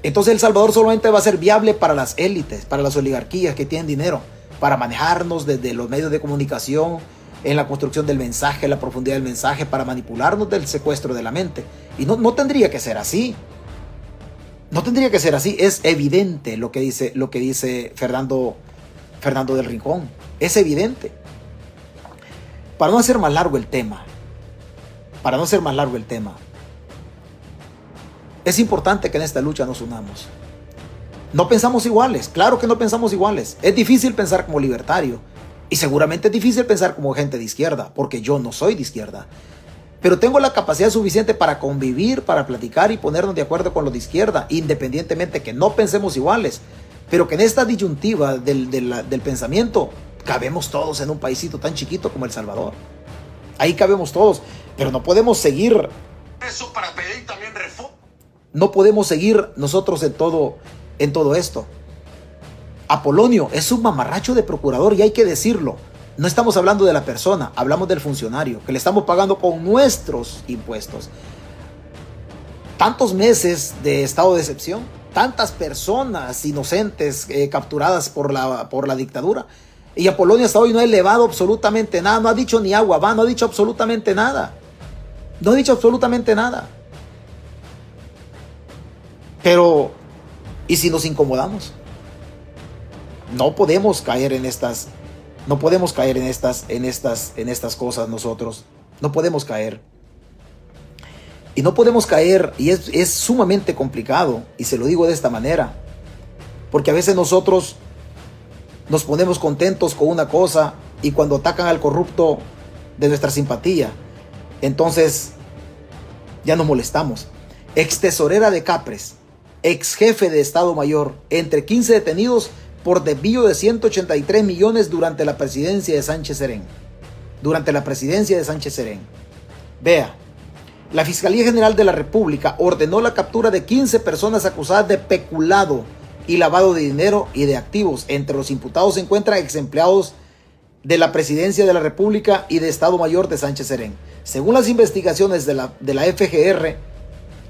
Entonces El Salvador solamente va a ser viable para las élites, para las oligarquías que tienen dinero, para manejarnos desde los medios de comunicación, en la construcción del mensaje, la profundidad del mensaje, para manipularnos del secuestro de la mente. Y no, no tendría que ser así. No tendría que ser así. Es evidente lo que dice, lo que dice Fernando Fernando del Rincón. Es evidente. Para no hacer más largo el tema, para no hacer más largo el tema, es importante que en esta lucha nos unamos. No pensamos iguales, claro que no pensamos iguales. Es difícil pensar como libertario y seguramente es difícil pensar como gente de izquierda, porque yo no soy de izquierda. Pero tengo la capacidad suficiente para convivir, para platicar y ponernos de acuerdo con los de izquierda, independientemente que no pensemos iguales. Pero que en esta disyuntiva del, pensamiento cabemos todos en un paísito tan chiquito como El Salvador. Ahí cabemos todos, pero no podemos seguir. Eso para pedir también No podemos seguir nosotros en todo, en todo esto. Apolonio es un mamarracho de procurador y hay que decirlo. No estamos hablando de la persona, hablamos del funcionario, que le estamos pagando con nuestros impuestos. Tantos meses de estado de excepción tantas personas inocentes eh, capturadas por la, por la dictadura. Y Apolonia hasta hoy no ha elevado absolutamente nada, no ha dicho ni agua va, no ha dicho absolutamente nada. No ha dicho absolutamente nada. Pero, ¿y si nos incomodamos? No podemos caer en estas, no podemos caer en estas, en estas, en estas cosas nosotros. No podemos caer. Y no podemos caer, y es, sumamente complicado, y se lo digo de esta manera, porque a veces nosotros nos ponemos contentos con una cosa y cuando atacan al corrupto de nuestra simpatía, entonces ya nos molestamos. Ex tesorera de Capres, ex jefe de Estado Mayor, entre 15 detenidos por desvío de 183 millones durante la presidencia de Sánchez Serén. Durante la presidencia de Sánchez Serén. Vea, la Fiscalía General de la República ordenó la captura de 15 personas acusadas de peculado y lavado de dinero y de activos. Entre los imputados se encuentran ex empleados de la Presidencia de la República y de Estado Mayor de Sánchez Serén. Según las investigaciones de la, de la FGR,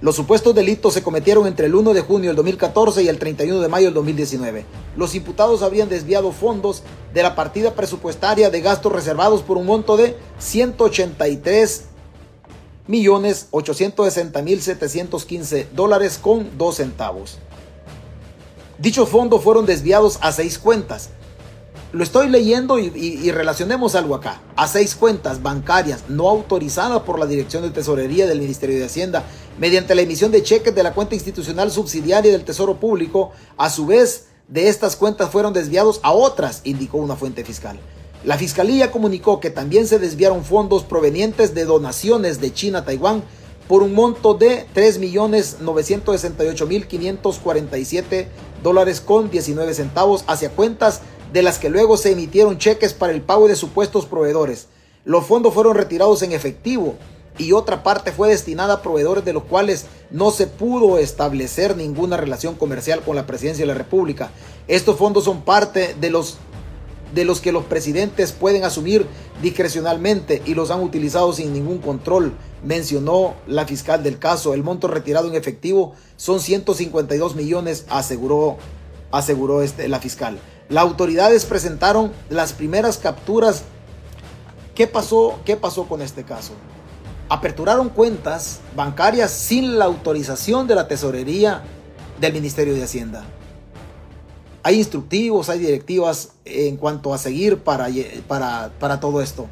los supuestos delitos se cometieron entre el 1 de junio del 2014 y el 31 de mayo del 2019. Los imputados habrían desviado fondos de la partida presupuestaria de gastos reservados por un monto de 183 millones 860 mil 715 dólares con 2 centavos. Dichos fondos fueron desviados a seis cuentas. Lo estoy leyendo y, y, relacionemos algo acá. A seis cuentas bancarias no autorizadas por la Dirección de Tesorería del Ministerio de Hacienda mediante la emisión de cheques de la cuenta institucional subsidiaria del Tesoro Público. A su vez, de estas cuentas fueron desviados a otras, indicó una fuente fiscal. La Fiscalía comunicó que también se desviaron fondos provenientes de donaciones de China a Taiwán por un monto de 3.968.547 dólares con 19 centavos hacia cuentas de las que luego se emitieron cheques para el pago de supuestos proveedores. Los fondos fueron retirados en efectivo y otra parte fue destinada a proveedores de los cuales no se pudo establecer ninguna relación comercial con la presidencia de la República. Estos fondos son parte de los de los que los presidentes pueden asumir discrecionalmente y los han utilizado sin ningún control, mencionó la fiscal del caso. El monto retirado en efectivo son 152 millones, aseguró, aseguró este, la fiscal. Las autoridades presentaron las primeras capturas. ¿Qué pasó, ¿Qué pasó con este caso? Aperturaron cuentas bancarias sin la autorización de la tesorería del Ministerio de Hacienda. Hay instructivos, hay directivas en cuanto a seguir para, para, para todo esto.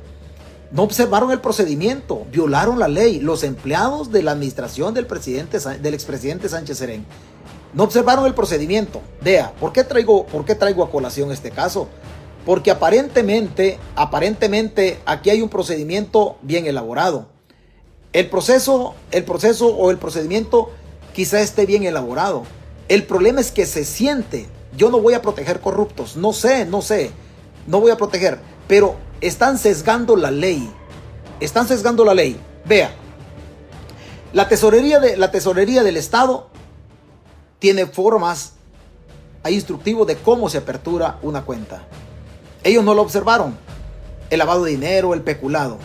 No observaron el procedimiento, violaron la ley. Los empleados de la administración del, presidente, del expresidente Sánchez Serén no observaron el procedimiento. Vea, ¿por qué, traigo, ¿por qué traigo a colación este caso? Porque aparentemente, aparentemente aquí hay un procedimiento bien elaborado. El proceso, el proceso o el procedimiento quizá esté bien elaborado. El problema es que se siente, yo no voy a proteger corruptos, no sé, no sé, no voy a proteger, pero están sesgando la ley. Están sesgando la ley. Vea, la tesorería, de, la tesorería del Estado tiene formas, hay de cómo se apertura una cuenta. Ellos no lo observaron. El lavado de dinero, el peculado.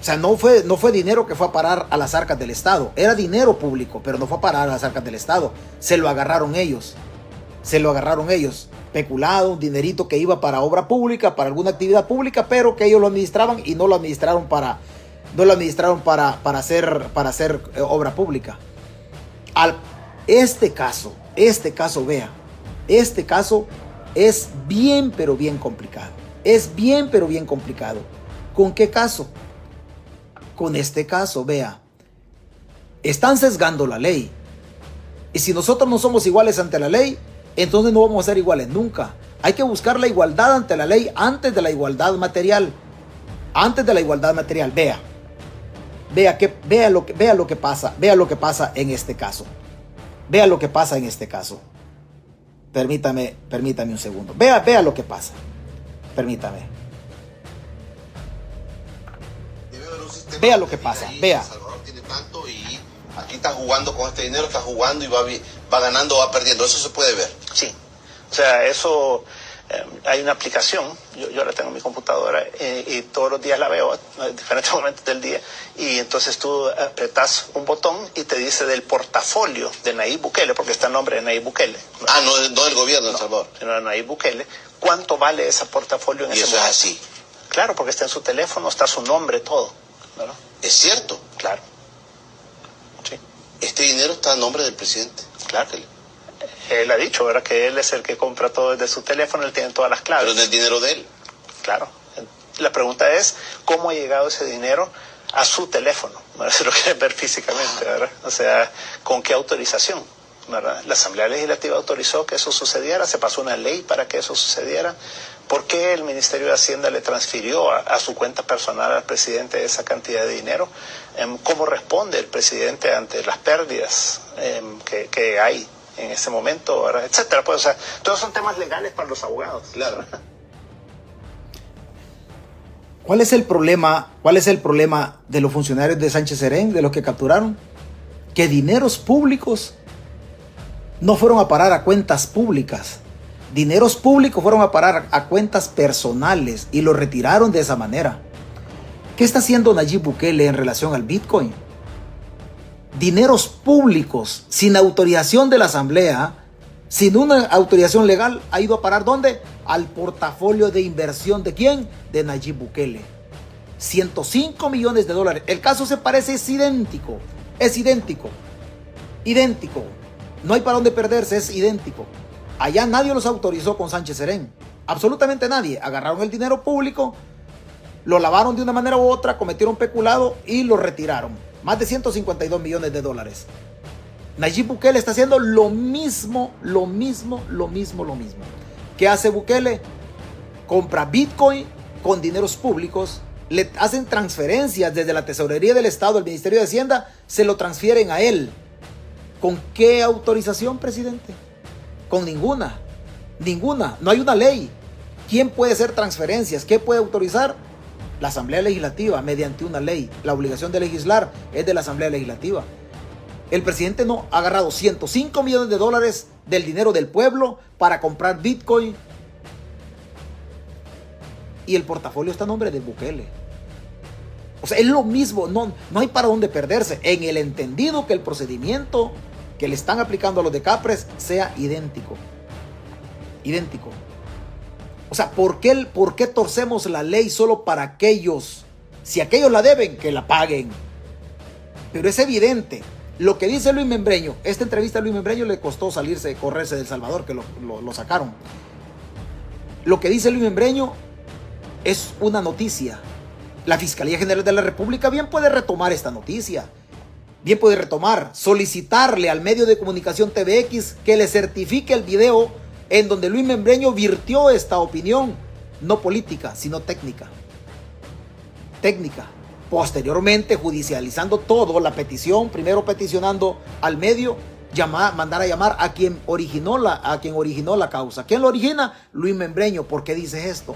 O sea, no fue, no fue dinero que fue a parar a las arcas del Estado. Era dinero público, pero no fue a parar a las arcas del Estado. Se lo agarraron ellos. Se lo agarraron ellos. Peculado, un dinerito que iba para obra pública, para alguna actividad pública, pero que ellos lo administraban y no lo administraron para, no lo administraron para, para hacer, para hacer eh, obra pública. Al, este caso, este caso, vea, este caso es bien, pero bien complicado. Es bien, pero bien complicado. ¿Con qué caso? Con este caso, vea. Están sesgando la ley. Y si nosotros no somos iguales ante la ley, entonces no vamos a ser iguales nunca. Hay que buscar la igualdad ante la ley antes de la igualdad material. Antes de la igualdad material, vea. Vea, que, vea, lo, que, vea lo que pasa, vea lo que pasa en este caso. Vea lo que pasa en este caso. Permítame, permítame un segundo. Vea, vea lo que pasa. Permítame. Vea lo que pasa, vea. Aquí está jugando con este dinero, está jugando y va, va ganando o va perdiendo. Eso se puede ver. Sí. O sea, eso eh, hay una aplicación, yo, yo, la tengo en mi computadora eh, y todos los días la veo en diferentes momentos del día y entonces tú apretas un botón y te dice del portafolio de Nayib Bukele, porque está el nombre de Nayib Bukele. Ah, no, no del gobierno de El Salvador. Sino de Nayib Bukele. ¿Cuánto vale ese portafolio en y ese eso momento? es así. Claro, porque está en su teléfono, está su nombre, todo. ¿verdad? Es cierto. Claro. Este dinero está a nombre del presidente. claro. Él ha dicho, ¿verdad? Que él es el que compra todo desde su teléfono, él tiene todas las claves. Pero no es dinero de él. Claro. La pregunta es, ¿cómo ha llegado ese dinero a su teléfono? Si lo quieren ver físicamente, ¿verdad? O sea, ¿con qué autorización? ¿verdad? La Asamblea Legislativa autorizó que eso sucediera, se pasó una ley para que eso sucediera. ¿Por qué el Ministerio de Hacienda le transfirió a, a su cuenta personal al presidente esa cantidad de dinero? Em, ¿Cómo responde el presidente ante las pérdidas em, que, que hay en ese momento, ¿verdad? etcétera? Pues, o sea, todos son temas legales para los abogados. Claro. ¿Cuál es el problema? ¿Cuál es el problema de los funcionarios de Sánchez Serén, de los que capturaron? Que dineros públicos no fueron a parar a cuentas públicas. Dineros públicos fueron a parar a cuentas personales y lo retiraron de esa manera. ¿Qué está haciendo Nayib Bukele en relación al Bitcoin? Dineros públicos sin autorización de la Asamblea, sin una autorización legal, ha ido a parar ¿dónde? Al portafolio de inversión de quién? De Nayib Bukele. 105 millones de dólares. El caso se parece, es idéntico. Es idéntico. Idéntico. No hay para dónde perderse, es idéntico. Allá nadie los autorizó con Sánchez Serén. Absolutamente nadie. Agarraron el dinero público, lo lavaron de una manera u otra, cometieron peculado y lo retiraron. Más de 152 millones de dólares. Nayib Bukele está haciendo lo mismo, lo mismo, lo mismo, lo mismo. ¿Qué hace Bukele? Compra Bitcoin con dineros públicos, le hacen transferencias desde la Tesorería del Estado al Ministerio de Hacienda, se lo transfieren a él. ¿Con qué autorización, presidente? Con ninguna. Ninguna. No hay una ley. ¿Quién puede hacer transferencias? ¿Qué puede autorizar? La Asamblea Legislativa, mediante una ley. La obligación de legislar es de la Asamblea Legislativa. El presidente no ha agarrado 105 millones de dólares del dinero del pueblo para comprar Bitcoin. Y el portafolio está a nombre de Bukele. O sea, es lo mismo, no, no hay para dónde perderse. En el entendido que el procedimiento que le están aplicando a los de Capres sea idéntico. Idéntico. O sea, ¿por qué, ¿por qué torcemos la ley solo para aquellos? Si aquellos la deben, que la paguen. Pero es evidente. Lo que dice Luis Membreño, esta entrevista a Luis Membreño le costó salirse, correrse del Salvador, que lo, lo, lo sacaron. Lo que dice Luis Membreño es una noticia. La Fiscalía General de la República bien puede retomar esta noticia. Bien puede retomar, solicitarle al medio de comunicación TVX que le certifique el video en donde Luis Membreño virtió esta opinión, no política, sino técnica. Técnica. Posteriormente, judicializando todo, la petición, primero peticionando al medio, llamar, mandar a llamar a quien originó la, a quien originó la causa. ¿Quién lo origina? Luis Membreño. ¿Por qué dice esto?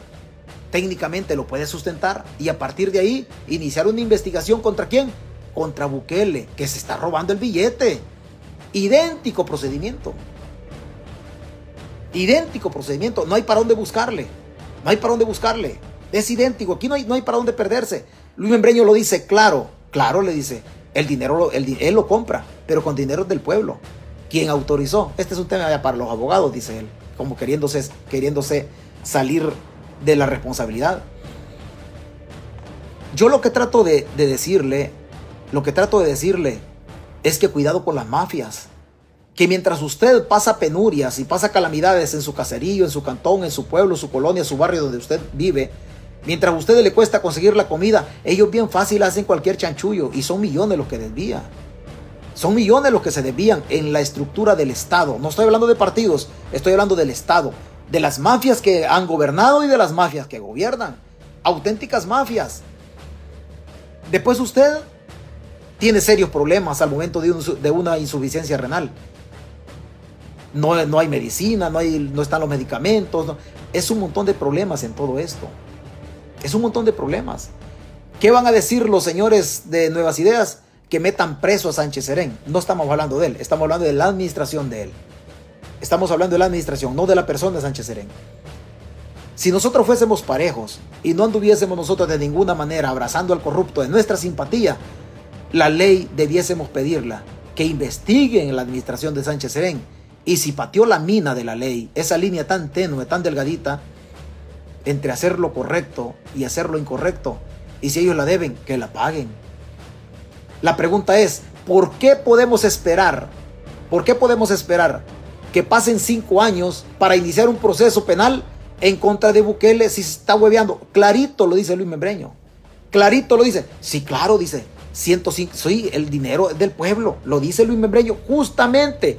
Técnicamente lo puede sustentar y a partir de ahí iniciar una investigación contra quién? Contra Bukele, que se está robando el billete. Idéntico procedimiento. Idéntico procedimiento. No hay para dónde buscarle. No hay para dónde buscarle. Es idéntico. Aquí no hay, no hay para dónde perderse. Luis Membreño lo dice claro. Claro, le dice. El dinero, el, él lo compra, pero con dinero del pueblo. ¿Quién autorizó? Este es un tema para los abogados, dice él. Como queriéndose, queriéndose salir de la responsabilidad. Yo lo que trato de decirle, lo que trato de decirle es que cuidado con las mafias. Que mientras usted pasa penurias y pasa calamidades en su caserío, en su cantón, en su pueblo, su colonia, su barrio donde usted vive, mientras a usted le cuesta conseguir la comida, ellos bien fácil hacen cualquier chanchullo y son millones los que desvían. Son millones los que se desvían en la estructura del Estado. No estoy hablando de partidos, estoy hablando del Estado. De las mafias que han gobernado y de las mafias que gobiernan. Auténticas mafias. Después usted tiene serios problemas al momento de, una insuficiencia renal. No, no, hay medicina, no, hay, no están los medicamentos. Es un montón de problemas en todo esto. Es un montón de problemas. ¿Qué van a decir los señores de Nuevas Ideas? Que metan preso a Sánchez Serén. No estamos hablando de él, estamos hablando de la administración de él. Estamos hablando de la administración, no de la persona de Sánchez Serén. Si nosotros fuésemos parejos y no anduviésemos nosotros de ninguna manera abrazando al corrupto de nuestra simpatía, la ley debiésemos pedirla, que investiguen en la administración de Sánchez Serén. Y si pateó la mina de la ley, esa línea tan tenue, tan delgadita, entre hacer lo correcto y hacer lo incorrecto, y si ellos la deben, que la paguen. La pregunta es, ¿por qué podemos esperar? ¿Por qué podemos esperar que pasen cinco años para iniciar un proceso penal en contra de Bukele si se está hueveando? Clarito lo dice Luis Membreño. Clarito lo dice. Sí, claro, dice. 105, sí, el dinero del pueblo, lo dice Luis Membreño, justamente.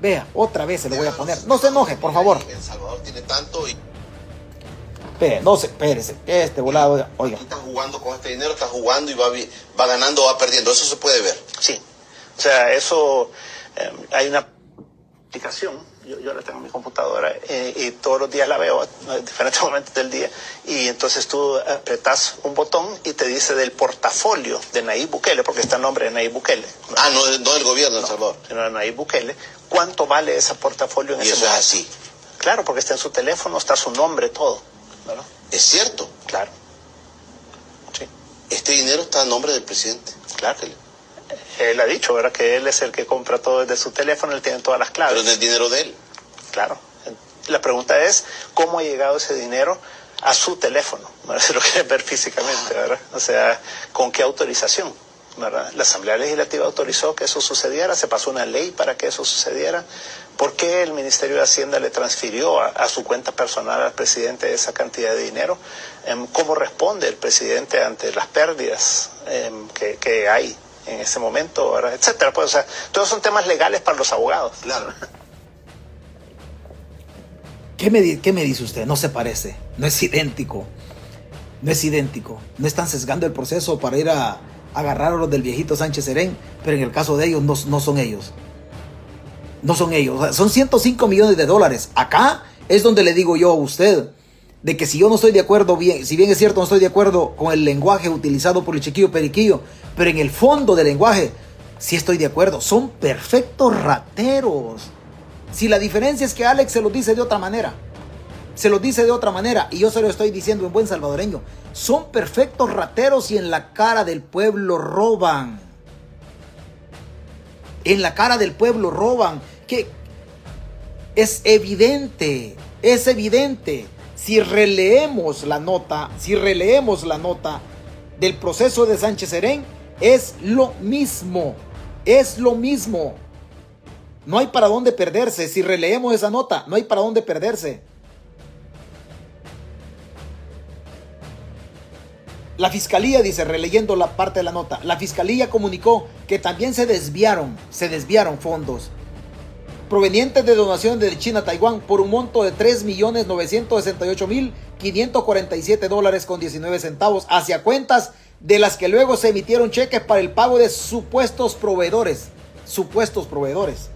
Vea, otra vez se lo voy a poner. No se enoje, por favor. El Salvador tiene tanto y. no se, espérese, este volado, oiga. Está jugando con este dinero, está jugando y va, va ganando, va perdiendo. Eso se puede ver. Sí. O sea, eso. Eh, hay una aplicación yo, la tengo en mi computadora eh, y todos los días la veo en diferentes momentos del día. Y entonces tú apretas un botón y te dice del portafolio de Nayib Bukele, porque está el nombre de Nayib Bukele. Ah, no, no del gobierno de El Salvador. Sino de Nayib Bukele. ¿Cuánto vale ese portafolio en y eso es así. Claro, porque está en su teléfono, está su nombre, todo. Es cierto. Claro. Sí. Este dinero está a nombre del presidente. Claro él ha dicho, ¿verdad? Que él es el que compra todo desde su teléfono, él tiene todas las claves. Pero es el dinero de él. Claro. La pregunta es, ¿cómo ha llegado ese dinero a su teléfono? Se lo quiere ver físicamente, ¿verdad? O sea, ¿con qué autorización? ¿verdad? La Asamblea Legislativa autorizó que eso sucediera, se pasó una ley para que eso sucediera. ¿Por qué el Ministerio de Hacienda le transfirió a, su cuenta personal al presidente esa cantidad de dinero? Em, ¿Cómo responde el presidente ante las pérdidas em, que, que hay en ese momento, etcétera. Pues, o sea, todos son temas legales para los abogados. Claro. ¿Qué me, ¿Qué me dice usted? No se parece, no es idéntico. No es idéntico. No están sesgando el proceso para ir a, agarrar a los del viejito Sánchez Serén, pero en el caso de ellos no, no son ellos. No son ellos. son 105 millones de dólares. Acá es donde le digo yo a usted de que si yo no estoy de acuerdo, bien, si bien es cierto, no estoy de acuerdo con el lenguaje utilizado por el chiquillo periquillo, pero en el fondo del lenguaje sí estoy de acuerdo. Son perfectos rateros. Si la diferencia es que Alex se lo dice de otra manera, se lo dice de otra manera y yo se lo estoy diciendo en buen salvadoreño, son perfectos rateros y en la cara del pueblo roban. En la cara del pueblo roban. Que es evidente, es evidente si releemos la nota, si releemos la nota del proceso de Sánchez Serén, es lo mismo, es lo mismo. No hay para dónde perderse. Si releemos esa nota, no hay para dónde perderse. La fiscalía dice, releyendo la parte de la nota, la fiscalía comunicó que también se desviaron, se desviaron fondos provenientes de donaciones de China Taiwán por un monto de 3.968.547 dólares con 19 centavos hacia cuentas de las que luego se emitieron cheques para el pago de supuestos proveedores. Supuestos proveedores.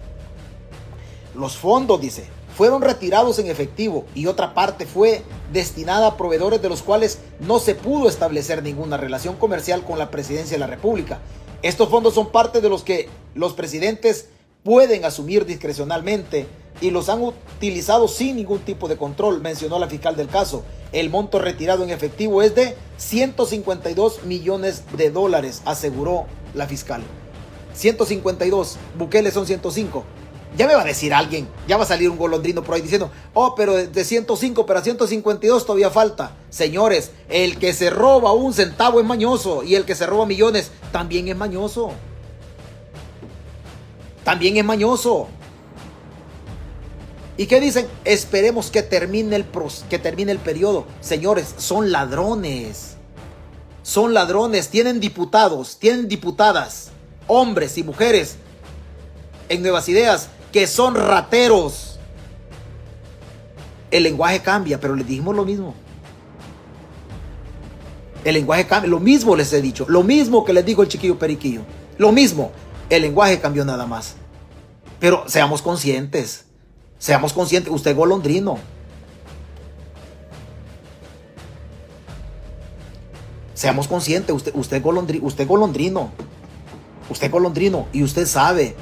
Los fondos, dice, fueron retirados en efectivo y otra parte fue destinada a proveedores de los cuales no se pudo establecer ninguna relación comercial con la presidencia de la República. Estos fondos son parte de los que los presidentes pueden asumir discrecionalmente y los han utilizado sin ningún tipo de control, mencionó la fiscal del caso. El monto retirado en efectivo es de 152 millones de dólares, aseguró la fiscal. 152, Bukele son 105. Ya me va a decir alguien, ya va a salir un golondrino por ahí diciendo, oh, pero de 105 para 152 todavía falta. Señores, el que se roba un centavo es mañoso y el que se roba millones también es mañoso. También es mañoso. ¿Y qué dicen? Esperemos que termine el, que termine el periodo. Señores, son ladrones. Son ladrones. Tienen diputados, tienen diputadas, hombres y mujeres en Nuevas Ideas que son rateros. El lenguaje cambia, pero les dijimos lo mismo. El lenguaje cambia, lo mismo les he dicho, lo mismo que les dijo el chiquillo periquillo, lo mismo. El lenguaje cambió nada más. Pero seamos conscientes, seamos conscientes, usted golondrino. Seamos conscientes, usted, usted, golondrino, usted golondrino, usted golondrino, y usted sabe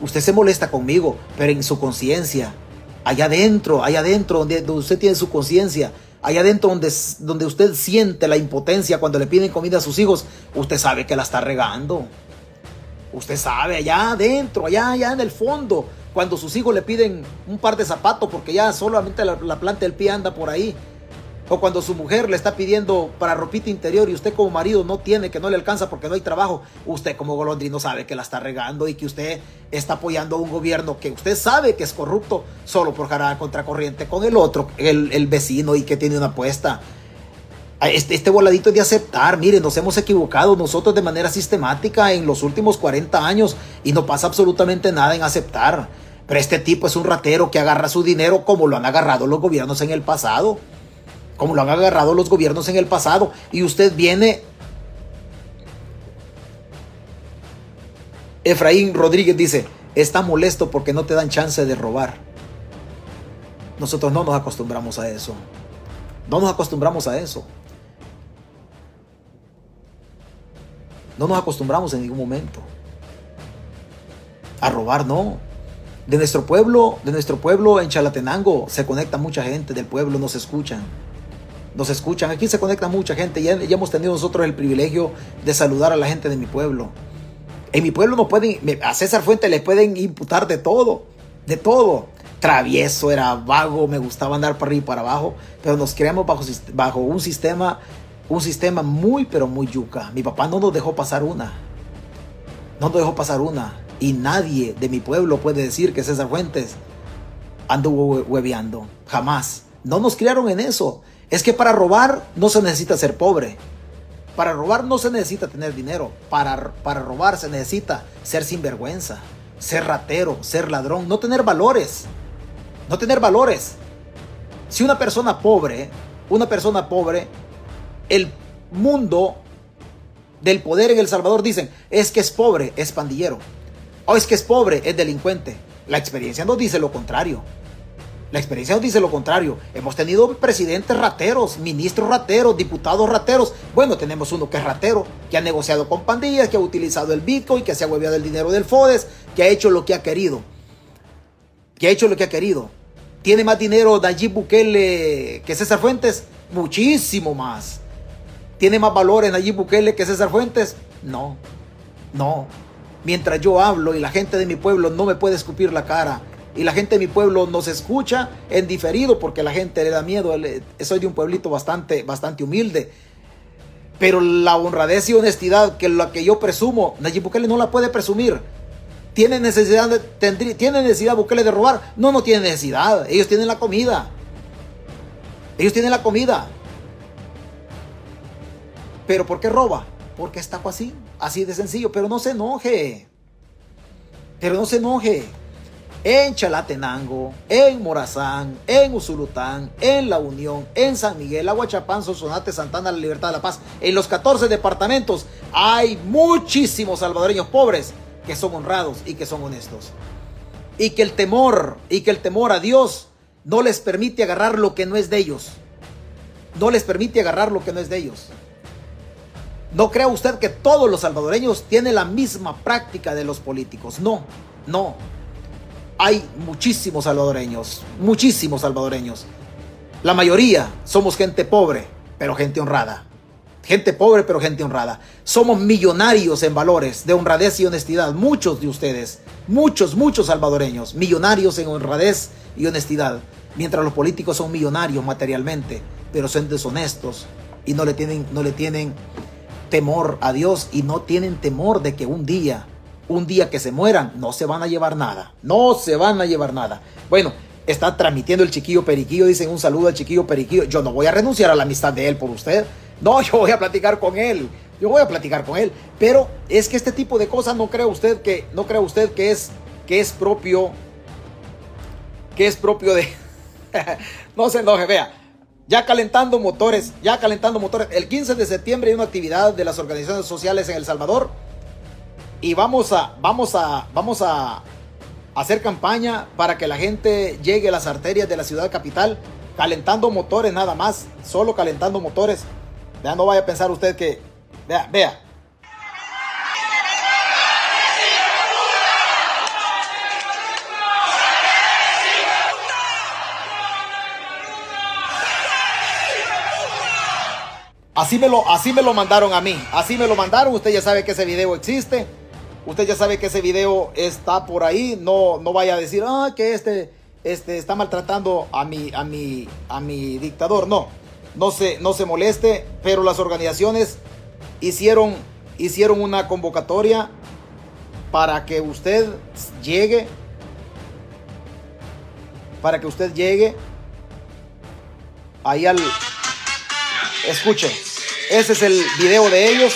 Usted se molesta conmigo, pero en su conciencia, allá adentro, allá adentro donde, usted tiene su conciencia, allá adentro donde, donde usted siente la impotencia cuando le piden comida a sus hijos, usted sabe que la está regando. Usted sabe, allá adentro, allá, allá en el fondo, cuando sus hijos le piden un par de zapatos porque ya solamente la, la planta del pie anda por ahí, o cuando su mujer le está pidiendo para ropita interior y usted como marido no tiene, que no le alcanza porque no hay trabajo, usted como golondrino sabe que la está regando y que usted está apoyando a un gobierno que usted sabe que es corrupto solo por jalar contracorriente con el otro, el, vecino y que tiene una apuesta. Este, este voladito de aceptar, miren, nos hemos equivocado nosotros de manera sistemática en los últimos 40 años y no pasa absolutamente nada en aceptar. Pero este tipo es un ratero que agarra su dinero como lo han agarrado los gobiernos en el pasado como lo han agarrado los gobiernos en el pasado. Y usted viene... Efraín Rodríguez dice, está molesto porque no te dan chance de robar. Nosotros no nos acostumbramos a eso. No nos acostumbramos a eso. No nos acostumbramos en ningún momento. A robar no. De nuestro pueblo, de nuestro pueblo en Chalatenango se conecta mucha gente del pueblo, nos escuchan nos escuchan. Aquí se conecta mucha gente. Ya, ya hemos tenido nosotros el privilegio de saludar a la gente de mi pueblo. En mi pueblo no pueden, a César Fuente le pueden imputar de todo, de todo. Travieso, era vago, me gustaba andar para arriba y para abajo, pero nos creamos bajo, bajo un sistema, un sistema muy, pero muy yuca. Mi papá no nos dejó pasar una. No nos dejó pasar una. Y nadie de mi pueblo puede decir que César Fuentes anduvo hueveando. Jamás. No nos criaron en eso. Es que para robar no se necesita ser pobre. Para robar no se necesita tener dinero. Para, para robar se necesita ser sinvergüenza, ser ratero, ser ladrón, no tener valores. No tener valores. Si una persona pobre, una persona pobre, el mundo del poder en El Salvador dicen, es que es pobre, es pandillero. O es que es pobre, es delincuente. La experiencia nos dice lo contrario. La experiencia nos dice lo contrario. Hemos tenido presidentes rateros, ministros rateros, diputados rateros. Bueno, tenemos uno que es ratero, que ha negociado con pandillas, que ha utilizado el Bitcoin, que se ha hueveado el dinero del FODES, que ha hecho lo que ha querido. Que ha hecho lo que ha querido. ¿Tiene más dinero Nayib Bukele que César Fuentes? Muchísimo más. ¿Tiene más valores Nayib Bukele que César Fuentes? No. No. Mientras yo hablo y la gente de mi pueblo no me puede escupir la cara y la gente de mi pueblo nos escucha en diferido porque la gente le da miedo. Soy de un pueblito bastante, bastante humilde. Pero la honradez y honestidad que la que yo presumo, Nayib Bukele no la puede presumir. ¿Tiene necesidad, de, ¿Tiene necesidad Bukele de robar? No, no tiene necesidad. Ellos tienen la comida. Ellos tienen la comida. ¿Pero por qué roba? Porque está así. Así de sencillo. Pero no se enoje. Pero no se enoje. en Chalatenango, en Morazán, en Usulután, en La Unión, en San Miguel, Aguachapán, Sonsonate, Santana, La Libertad la Paz. En los 14 departamentos hay muchísimos salvadoreños pobres que son honrados y que son honestos. Y que el temor, y que el temor a Dios no les permite agarrar lo que no es de ellos. No les permite agarrar lo que no es de ellos. No crea usted que todos los salvadoreños tienen la misma práctica de los políticos. No, no hay muchísimos salvadoreños, muchísimos salvadoreños. La mayoría somos gente pobre, pero gente honrada. Gente pobre, pero gente honrada. Somos millonarios en valores de honradez y honestidad. Muchos de ustedes, muchos, muchos salvadoreños, millonarios en honradez y honestidad. Mientras los políticos son millonarios materialmente, pero son deshonestos y no le tienen, no le tienen temor a Dios y no tienen temor de que un día un día que se mueran, no se van a llevar nada. No se van a llevar nada. Bueno, está transmitiendo el chiquillo Periquillo. Dicen un saludo al chiquillo Periquillo. Yo no voy a renunciar a la amistad de él por usted. No, yo voy a platicar con él. Yo voy a platicar con él. Pero es que este tipo de cosas no cree usted que, no cree usted que es, que es propio, que es propio de... no se enoje, vea. Ya calentando motores, ya calentando motores. El 15 de septiembre hay una actividad de las organizaciones sociales en El Salvador y vamos a, vamos a, vamos a hacer campaña para que la gente llegue a las arterias de la ciudad capital calentando motores nada más, solo calentando motores. Ya no vaya a pensar usted que, vea, vea. Así me, lo, así me lo mandaron a mí. Así me lo mandaron. Usted ya sabe que ese video existe. Usted ya sabe que ese video está por ahí. No, no vaya a decir, ah, que este, este está maltratando a mi, a mi, a mi dictador. No, no se, no se moleste. Pero las organizaciones hicieron, hicieron una convocatoria para que usted llegue, para que usted llegue ahí al... Escuche, ese es el video de ellos.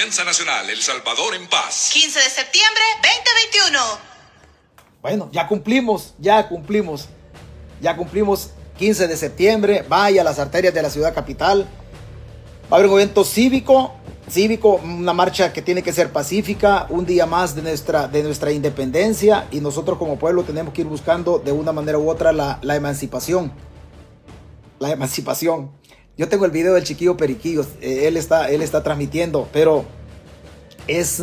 El Salvador en paz. 15 de septiembre 2021. Bueno, ya cumplimos, ya cumplimos. Ya cumplimos 15 de septiembre. Vaya a las arterias de la ciudad capital. Va a haber un evento cívico, cívico, una marcha que tiene que ser pacífica, un día más de nuestra, de nuestra independencia y nosotros como pueblo tenemos que ir buscando de una manera u otra la, la emancipación. La emancipación. Yo tengo el video del chiquillo Periquillo, eh, él, está, él está transmitiendo, pero es,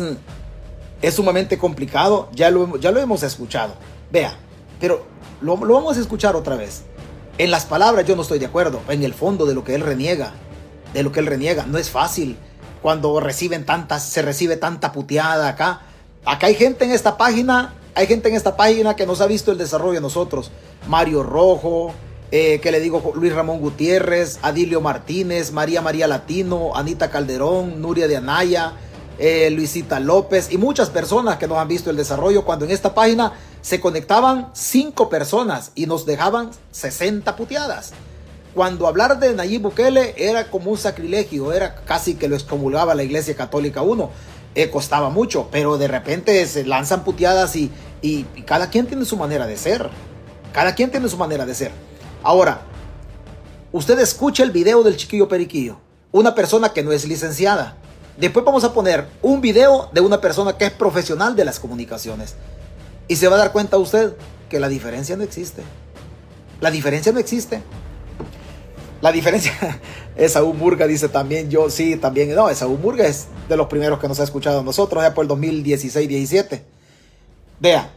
es sumamente complicado, ya lo, ya lo hemos escuchado. Vea, pero lo, lo vamos a escuchar otra vez. En las palabras yo no estoy de acuerdo, en el fondo de lo que él reniega, de lo que él reniega, no es fácil cuando reciben tantas, se recibe tanta puteada acá. Acá hay gente en esta página, hay gente en esta página que nos ha visto el desarrollo de nosotros. Mario Rojo, eh, que le digo Luis Ramón Gutiérrez, Adilio Martínez, María María Latino, Anita Calderón, Nuria de Anaya, eh, Luisita López y muchas personas que nos han visto el desarrollo cuando en esta página se conectaban cinco personas y nos dejaban 60 puteadas. Cuando hablar de Nayib Bukele era como un sacrilegio, era casi que lo excomulgaba la Iglesia Católica uno. Eh, costaba mucho, pero de repente se lanzan puteadas y, y cada quien tiene su manera de ser. Cada quien tiene su manera de ser. Ahora, usted escucha el video del chiquillo periquillo, una persona que no es licenciada, Después vamos a poner un video de una persona que es profesional de las comunicaciones. Y se va a dar cuenta usted que la diferencia no existe. La diferencia no existe. La diferencia, Esaú Murga dice también, yo sí, también, no, Esaú Murga es de los primeros que nos ha escuchado nosotros, ya por el 2016-17. Vea,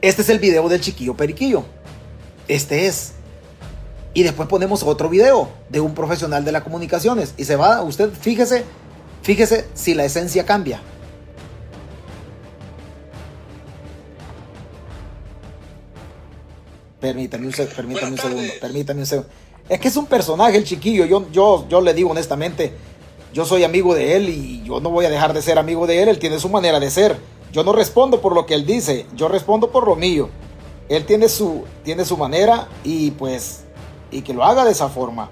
este es el video del chiquillo periquillo. Este es. Y después ponemos otro video de un profesional de las comunicaciones. Y se va, usted fíjese, fíjese si la esencia cambia. Permítame un, permítame un segundo, permítame un segundo. Es que es un personaje el chiquillo, yo, yo, yo le digo honestamente, yo soy amigo de él y yo no voy a dejar de ser amigo de él, él tiene su manera de ser. Yo no respondo por lo que él dice, yo respondo por lo mío. Él tiene su, tiene su manera y pues, y que lo haga de esa forma.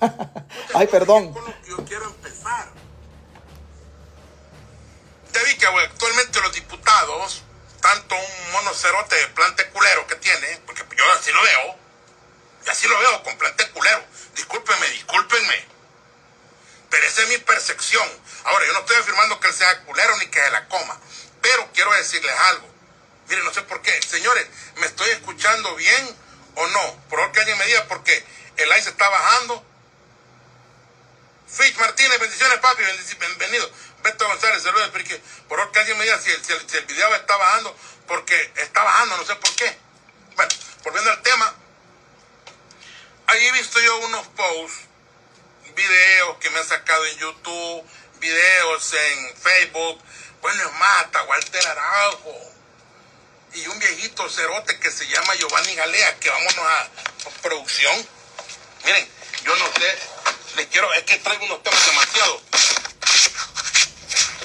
Ay, perdón. Yo quiero empezar. Ya vi que actualmente los diputados tanto un monocerote de plante culero que tiene, porque yo así lo veo, y así lo veo con plante culero. Discúlpenme, discúlpenme. Pero esa es mi percepción. Ahora, yo no estoy afirmando que él sea culero ni que se la coma, pero quiero decirles algo. Miren, no sé por qué. Señores, ¿me estoy escuchando bien o no? Por favor, que alguien me diga, porque el ice está bajando. Fitch Martínez, bendiciones, papi, bienvenido. Beto González, saludos, por favor que alguien me diga si el, si, el, video está bajando, porque está bajando, no sé por qué. Bueno, volviendo al tema, ahí he visto yo unos posts, videos que me han sacado en YouTube, videos en Facebook, bueno, es Mata, Walter Araujo, y un viejito cerote que se llama Giovanni Galea, que vámonos a, a producción. Miren, yo no sé, les quiero, es que traigo unos temas demasiado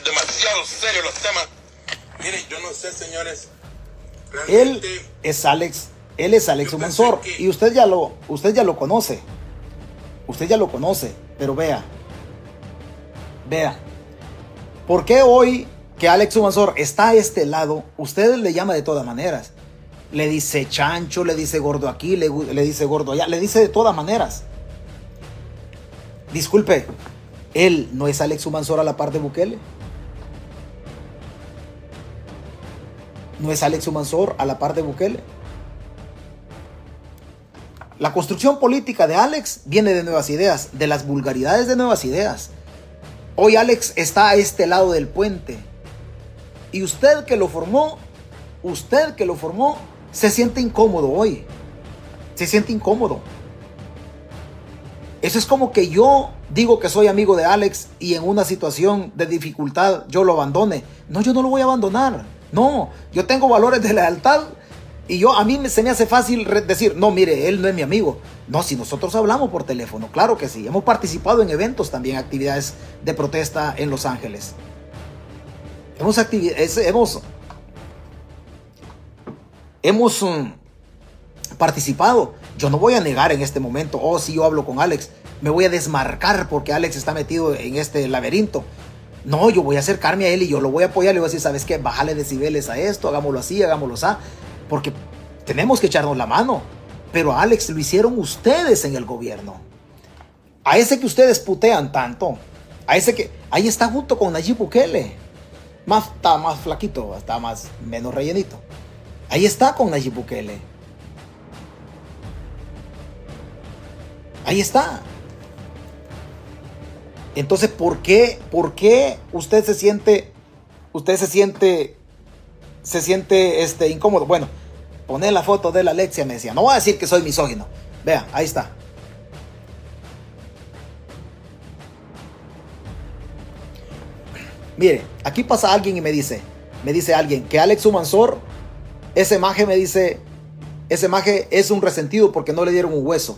demasiado serios los temas. Miren, yo no sé, señores. Él es Alex, él es Alex Humansor y usted ya lo, usted ya lo conoce. Usted ya lo conoce, pero vea, vea, ¿por qué hoy que Alex Humansor está a este lado, usted le llama de todas maneras? Le dice chancho, le dice gordo aquí, le, le dice gordo allá, le dice de todas maneras. Disculpe, él no es Alex Humansor a la par de Bukele. ¿No es Alex Humansor a la par de Bukele? La construcción política de Alex viene de nuevas ideas, de las vulgaridades de nuevas ideas. Hoy Alex está a este lado del puente. Y usted que lo formó, usted que lo formó, se siente incómodo hoy. Se siente incómodo. Eso es como que yo digo que soy amigo de Alex y en una situación de dificultad yo lo abandone. No, yo no lo voy a abandonar. No, yo tengo valores de lealtad y yo a mí se me hace fácil decir, no, mire, él no es mi amigo. No, si nosotros hablamos por teléfono, claro que sí. Hemos participado en eventos también, actividades de protesta en Los Ángeles. Hemos, hemos, hemos um, participado. Yo no voy a negar en este momento, oh, si yo hablo con Alex, me voy a desmarcar porque Alex está metido en este laberinto. No, yo voy a acercarme a él y yo lo voy a apoyar. Le voy a decir, ¿sabes qué? Bájale decibeles a esto, hagámoslo así, hagámoslo así. Porque tenemos que echarnos la mano. Pero Alex lo hicieron ustedes en el gobierno. A ese que ustedes putean tanto. A ese que. Ahí está junto con Nayib Bukele. Más, está más flaquito, está más, menos rellenito. Ahí está con Nayib Bukele. Ahí está. Entonces, ¿por qué, por qué usted se siente, usted se siente, se siente este, incómodo? Bueno, poner la foto de la Alexia me decía, no voy a decir que soy misógino. Vea, ahí está. Mire, aquí pasa alguien y me dice, me dice alguien que Alex Humansor, ese maje me dice, ese maje es un resentido porque no le dieron un hueso.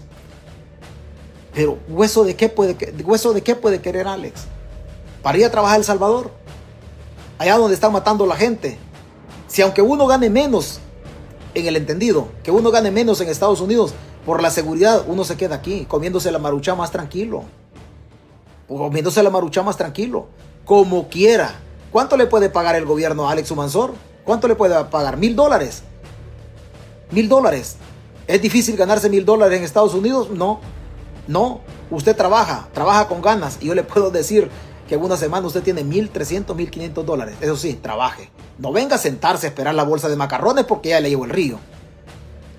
Pero hueso de qué puede, hueso de qué puede querer Alex? Para ir a trabajar El Salvador. Allá donde están matando la gente. Si aunque uno gane menos en el entendido, que uno gane menos en Estados Unidos, por la seguridad uno se queda aquí, comiéndose la marucha más tranquilo. Comiéndose la marucha más tranquilo. Como quiera. ¿Cuánto le puede pagar el gobierno a Alex Humansor? ¿Cuánto le puede pagar? ¿Mil dólares? ¿Mil dólares? ¿Es difícil ganarse mil dólares en Estados Unidos? No. No, usted trabaja, trabaja con ganas. Y yo le puedo decir que en una semana usted tiene 1.300, 1.500 dólares. Eso sí, trabaje. No venga a sentarse a esperar la bolsa de macarrones porque ya le llevo el río.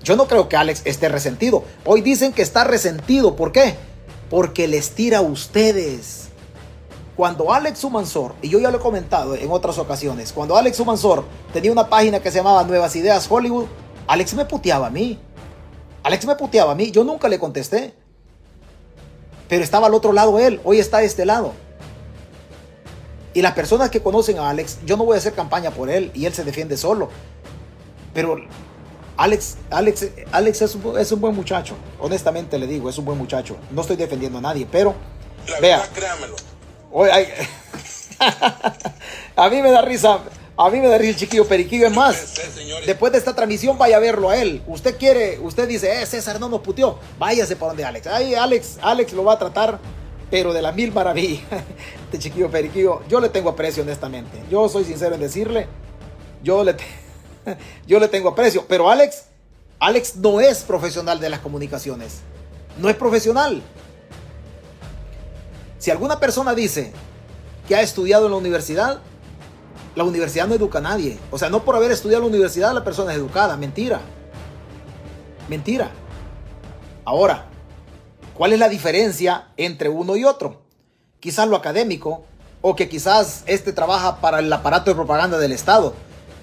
Yo no creo que Alex esté resentido. Hoy dicen que está resentido. ¿Por qué? Porque les tira a ustedes. Cuando Alex Sumansor, y yo ya lo he comentado en otras ocasiones, cuando Alex Sumansor tenía una página que se llamaba Nuevas Ideas Hollywood, Alex me puteaba a mí. Alex me puteaba a mí. Yo nunca le contesté. Pero estaba al otro lado él. Hoy está a este lado. Y las personas que conocen a Alex, yo no voy a hacer campaña por él y él se defiende solo. Pero Alex, Alex, Alex es, un, es un buen muchacho. Honestamente le digo, es un buen muchacho. No estoy defendiendo a nadie, pero vea. Hoy, a mí me da risa. A mí me da risa el chiquillo periquillo. Es más, después de esta transmisión vaya a verlo a él. Usted quiere, usted dice, eh, César no nos puteó. Váyase para donde Alex. Ahí Alex, Alex lo va a tratar, pero de la mil maravillas. Este chiquillo periquillo, yo le tengo aprecio honestamente. Yo soy sincero en decirle, yo le yo le tengo aprecio. Pero Alex, Alex no es profesional de las comunicaciones. No es profesional. Si alguna persona dice que ha estudiado en la universidad, la universidad no educa a nadie. O sea, no por haber estudiado en la universidad la persona es educada. Mentira. Mentira. Ahora, ¿cuál es la diferencia entre uno y otro? Quizás lo académico o que quizás este trabaja para el aparato de propaganda del Estado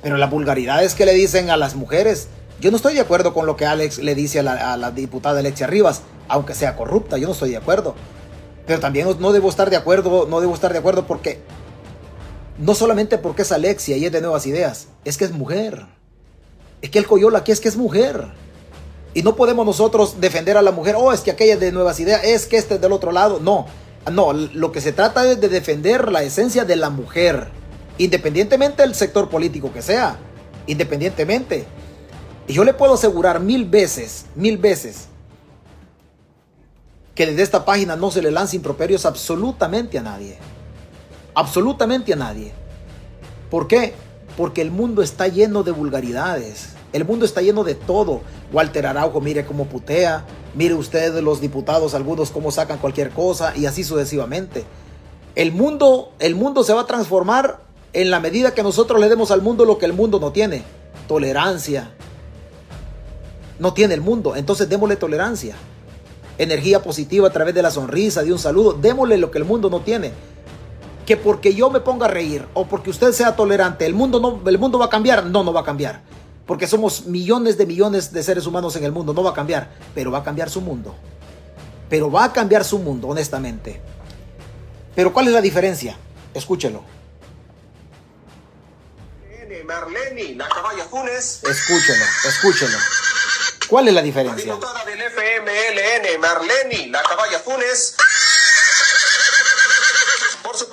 pero las vulgaridades que le dicen a las mujeres, yo no estoy de acuerdo con lo que Alex le dice a la, diputada Alexia Rivas, aunque sea corrupta, yo no estoy de acuerdo. Pero también no debo estar de acuerdo, no debo estar de acuerdo porque no solamente porque es Alexia y es de nuevas ideas, es que es mujer. Es que el coyola aquí es que es mujer. Y no podemos nosotros defender a la mujer, oh, es que aquella es de nuevas ideas, es que este es del otro lado. No, no, lo que se trata es de defender la esencia de la mujer independientemente del sector político que sea, independientemente. Y yo le puedo asegurar mil veces, mil veces, que desde esta página no se le lanza improperios absolutamente a nadie. Absolutamente a nadie. ¿Por qué? Porque el mundo está lleno de vulgaridades. El mundo está lleno de todo. Walter Araujo, mire cómo putea. Mire usted los diputados, algunos cómo sacan cualquier cosa y así sucesivamente. El mundo, el mundo se va a transformar en la medida que nosotros le demos al mundo lo que el mundo no tiene. Tolerancia. No tiene el mundo. Entonces démosle tolerancia. Energía positiva a través de la sonrisa, de un saludo. Démosle lo que el mundo no tiene. Que porque yo me ponga a reír o porque usted sea tolerante, el mundo, no, el mundo va a cambiar. No, no va a cambiar. Porque somos millones de millones de seres humanos en el mundo. No va a cambiar. Pero va a cambiar su mundo. Pero va a cambiar su mundo, honestamente. Pero ¿cuál es la diferencia? Escúchelo. Marleni, la caballa Funes. Escúchelo, escúchelo. ¿Cuál es la diferencia?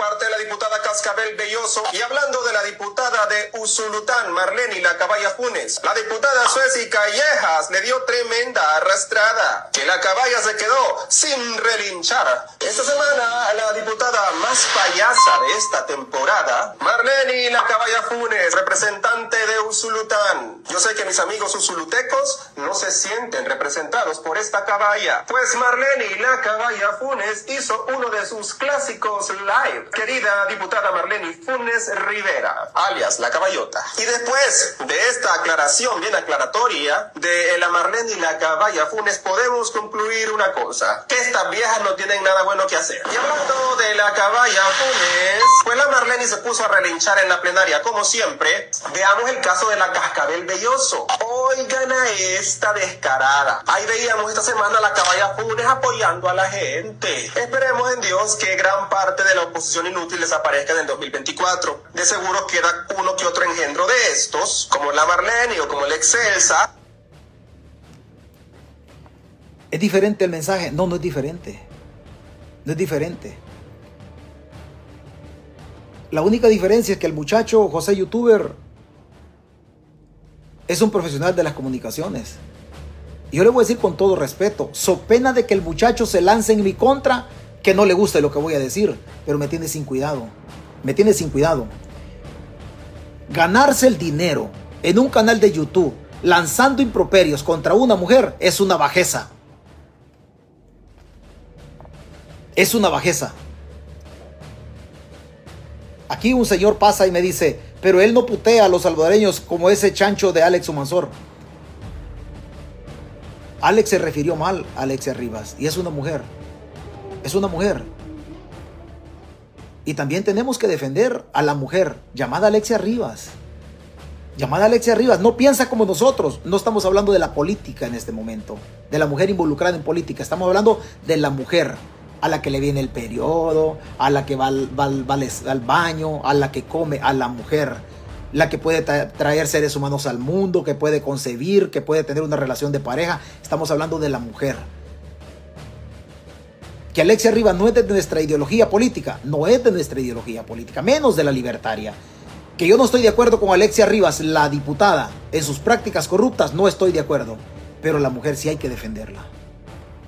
Parte, la diputada Cascabel Belloso. Y hablando de la diputada de Usulután, Marlene la Caballa Funes, la diputada Sueci Callejas le dio tremenda arrastrada, que la caballa se quedó sin relinchar. Esta semana, la diputada más payasa de esta temporada, Marlene la Caballa Funes, representante de Usulután. Yo sé que mis amigos usulutecos no se sienten representados por esta caballa, pues Marlene la Caballa Funes hizo uno de sus clásicos live querida diputada Marlene Funes Rivera, alias La Caballota. Y después de esta aclaración bien aclaratoria de la Marlene y la Caballa Funes, podemos concluir una cosa, que estas viejas no tienen nada bueno que hacer. Y hablando de la Caballa Funes, pues la Marlene se puso a relinchar en la plenaria, como siempre. Veamos el caso de la Cascabel Belloso. Oigan a esta descarada. Ahí veíamos esta semana a la Caballa Funes apoyando a la gente. Esperemos en Dios que gran parte de la oposición inútil desaparezca en el 2024. De seguro queda uno que otro engendro de estos, como la Marlene o como el Excelsa. ¿Es diferente el mensaje? No, no es diferente. No es diferente. La única diferencia es que el muchacho José Youtuber es un profesional de las comunicaciones. Y yo le voy a decir con todo respeto, so pena de que el muchacho se lance en mi contra, que no le guste lo que voy a decir, pero me tiene sin cuidado. Me tiene sin cuidado. Ganarse el dinero en un canal de YouTube lanzando improperios contra una mujer es una bajeza. Es una bajeza. Aquí un señor pasa y me dice, pero él no putea a los salvadoreños como ese chancho de Alex Humansor. Alex se refirió mal a Alexia Rivas y es una mujer. Es una mujer. Y también tenemos que defender a la mujer llamada Alexia Rivas. Llamada Alexia Rivas, no piensa como nosotros. No estamos hablando de la política en este momento, de la mujer involucrada en política. Estamos hablando de la mujer a la que le viene el periodo, a la que va al, baño, a la que come, a la mujer. La que puede traer seres humanos al mundo, que puede concebir, que puede tener una relación de pareja. Estamos hablando de la mujer que Alexia Rivas no es de nuestra ideología política, no es de nuestra ideología política, menos de la libertaria. Que yo no estoy de acuerdo con Alexia Rivas, la diputada, en sus prácticas corruptas, no estoy de acuerdo. Pero la mujer sí hay que defenderla.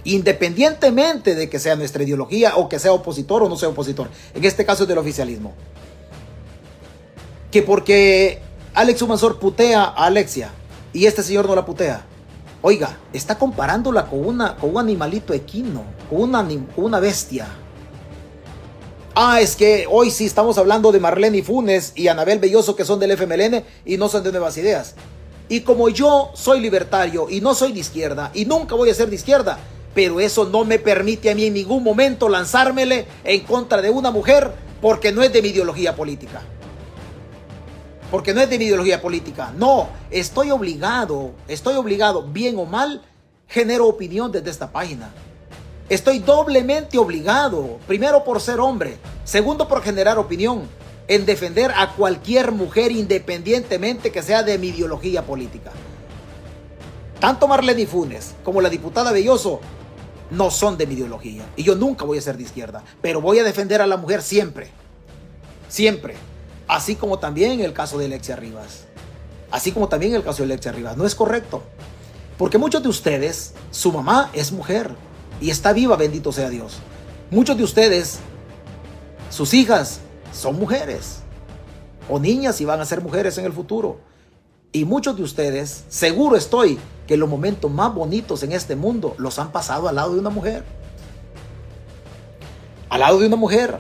Independientemente de que sea nuestra ideología o que sea opositor o no sea opositor. En este caso es del oficialismo. Que porque Alex Humansor putea a Alexia y este señor no la putea Oiga, está comparándola con, una, con un animalito equino, con una, con una bestia. Ah, es que hoy sí estamos hablando de Marlene Funes y Anabel Belloso que son del FMLN y no son de Nuevas Ideas. Y como yo soy libertario y no soy de izquierda y nunca voy a ser de izquierda, pero eso no me permite a mí en ningún momento lanzármele en contra de una mujer porque no es de mi ideología política porque no es de mi ideología política. No, estoy obligado, estoy obligado, bien o mal, genero opinión desde esta página. Estoy doblemente obligado, primero por ser hombre, segundo por generar opinión, en defender a cualquier mujer independientemente que sea de mi ideología política. Tanto Marlene Funes como la diputada Belloso no son de mi ideología y yo nunca voy a ser de izquierda, pero voy a defender a la mujer siempre. Siempre. Así como también el caso de Alexia Rivas. Así como también el caso de Alexia Rivas. No es correcto. Porque muchos de ustedes, su mamá es mujer y está viva, bendito sea Dios. Muchos de ustedes, sus hijas son mujeres o niñas y van a ser mujeres en el futuro. Y muchos de ustedes, seguro estoy, que los momentos más bonitos en este mundo los han pasado al lado de una mujer. Al lado de una mujer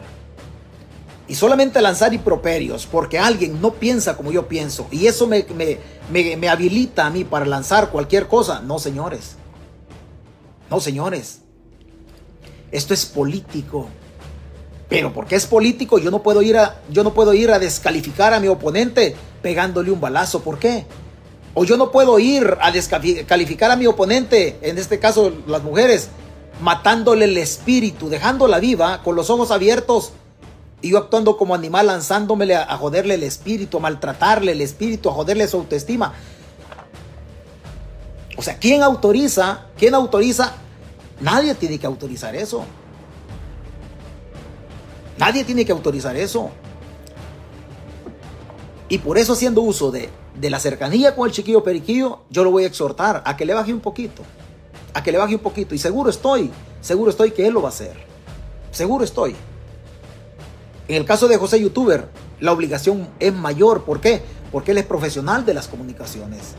y solamente lanzar improperios porque alguien no piensa como yo pienso y eso me, me, habilita a mí para lanzar cualquier cosa. No, señores. No, señores. Esto es político. Pero porque es político, yo no puedo ir a, yo no puedo ir a descalificar a mi oponente pegándole un balazo. ¿Por qué? O yo no puedo ir a descalificar a mi oponente, en este caso las mujeres, matándole el espíritu, dejándola viva con los ojos abiertos y yo actuando como animal, lanzándomele a, joderle el espíritu, a maltratarle el espíritu, a joderle su autoestima. O sea, ¿quién autoriza? ¿Quién autoriza? Nadie tiene que autorizar eso. Nadie tiene que autorizar eso. Y por eso haciendo uso de, de la cercanía con el chiquillo periquillo, yo lo voy a exhortar a que le baje un poquito. A que le baje un poquito. Y seguro estoy, seguro estoy que él lo va a hacer. Seguro estoy. En el caso de José Youtuber, la obligación es mayor. ¿Por qué? Porque él es profesional de las comunicaciones.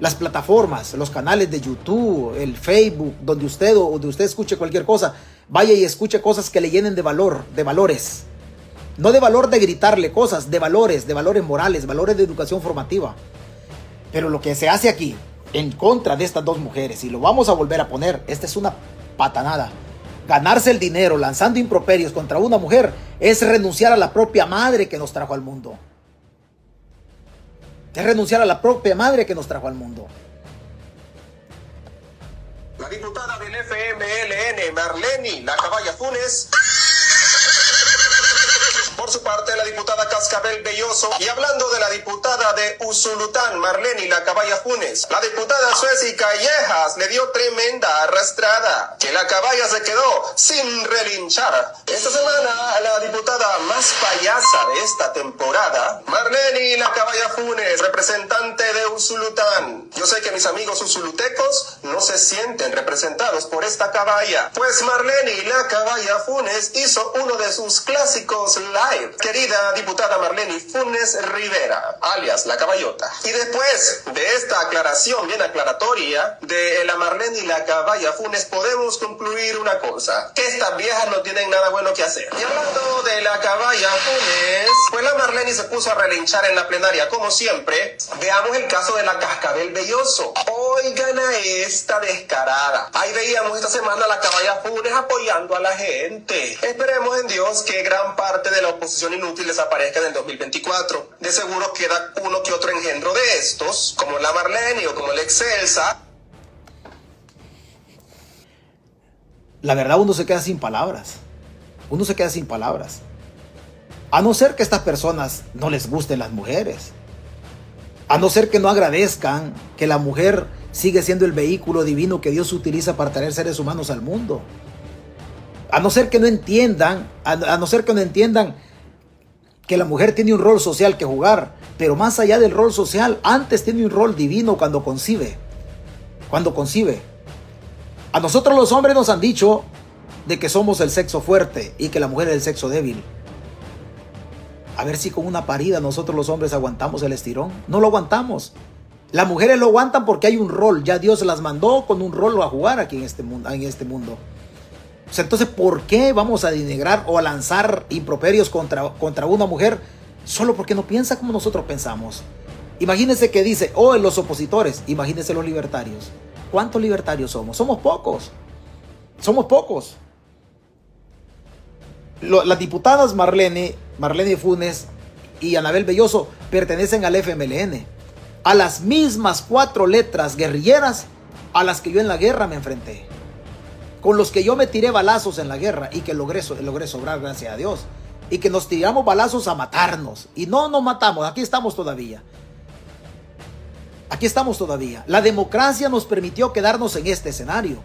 Las plataformas, los canales de YouTube, el Facebook, donde usted o donde usted escuche cualquier cosa, vaya y escuche cosas que le llenen de valor, de valores. No de valor de gritarle cosas, de valores, de valores morales, valores de educación formativa. Pero lo que se hace aquí, en contra de estas dos mujeres, y lo vamos a volver a poner, esta es una patanada ganarse el dinero lanzando improperios contra una mujer es renunciar a la propia madre que nos trajo al mundo. Es renunciar a la propia madre que nos trajo al mundo. La diputada del FMLN, Marlene La Caballa Funes, por su parte, la diputada Cascabel Belloso. Y hablando de la diputada de Usulután, Marlene La Caballa Funes, la diputada Sueci Callejas le dio tremenda arrastrada, que la caballa se quedó sin relinchar. Esta semana, la diputada más payasa de esta temporada, Marlene La Caballa Funes, representante de Usulután. Yo sé que mis amigos usulutecos no se sienten representados por esta caballa, pues Marlene La Caballa Funes hizo uno de sus clásicos live querida diputada Marlene Funes Rivera, alias La Caballota. Y después de esta aclaración bien aclaratoria de la Marlene y la Caballa Funes, podemos concluir una cosa, que estas viejas no tienen nada bueno que hacer. Y hablando de la Caballa Funes, pues la Marlene se puso a relinchar en la plenaria, como siempre. Veamos el caso de la Cascabel Belloso. Oigan a esta descarada. Ahí veíamos esta semana a la caballa Funes apoyando a la gente. Esperemos en Dios que gran parte de la oposición inútil desaparezca en el 2024. De seguro queda uno que otro engendro de estos, como la Marlene o como el Excelsa. La verdad uno se queda sin palabras. Uno se queda sin palabras. A no ser que estas personas no les gusten las mujeres. A no ser que no agradezcan que la mujer sigue siendo el vehículo divino que Dios utiliza para traer seres humanos al mundo. A no ser que no entiendan, a, no ser que no entiendan que la mujer tiene un rol social que jugar, pero más allá del rol social, antes tiene un rol divino cuando concibe. Cuando concibe. A nosotros los hombres nos han dicho de que somos el sexo fuerte y que la mujer es el sexo débil. A ver si con una parida nosotros los hombres aguantamos el estirón. No lo aguantamos. Las mujeres lo aguantan porque hay un rol. Ya Dios las mandó con un rol a jugar aquí en este mundo. En este mundo. Entonces, ¿por qué vamos a denigrar o a lanzar improperios contra, contra una mujer solo porque no piensa como nosotros pensamos? Imagínense que dice, oh, los opositores, imagínense los libertarios. ¿Cuántos libertarios somos? Somos pocos. Somos pocos las diputadas Marlene, Marlene Funes y Anabel Belloso pertenecen al FMLN, a las mismas cuatro letras guerrilleras a las que yo en la guerra me enfrenté, con los que yo me tiré balazos en la guerra y que logré, sobrar, gracias a Dios, y que nos tiramos balazos a matarnos, y no nos matamos, aquí estamos todavía. Aquí estamos todavía. La democracia nos permitió quedarnos en este escenario.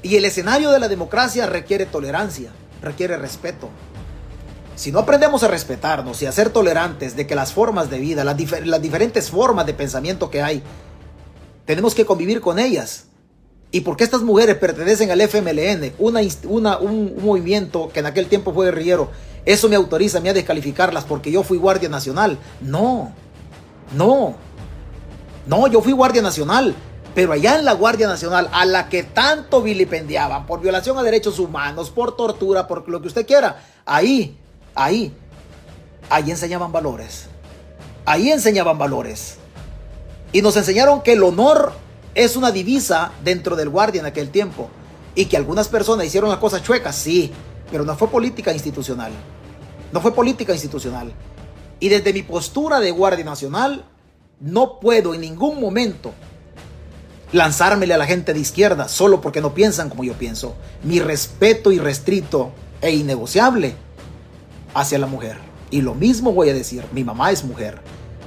Y el escenario de la democracia requiere tolerancia requiere respeto. Si no aprendemos a respetarnos y a ser tolerantes de que las formas de vida, las, diferentes formas de pensamiento que hay, tenemos que convivir con ellas. Y porque estas mujeres pertenecen al FMLN, una, una, un, movimiento que en aquel tiempo fue guerrillero, eso me autoriza a mí a descalificarlas porque yo fui guardia nacional. No, no, no, yo fui guardia nacional. Pero allá en la Guardia Nacional, a la que tanto vilipendiaban por violación a derechos humanos, por tortura, por lo que usted quiera, ahí, ahí, ahí enseñaban valores. Ahí enseñaban valores. Y nos enseñaron que el honor es una divisa dentro del guardia en aquel tiempo. Y que algunas personas hicieron las cosas chuecas, sí, pero no fue política institucional. No fue política institucional. Y desde mi postura de guardia nacional, no puedo en ningún momento lanzármele a la gente de izquierda solo porque no piensan como yo pienso. Mi respeto irrestrito e innegociable hacia la mujer. Y lo mismo voy a decir, mi mamá es mujer,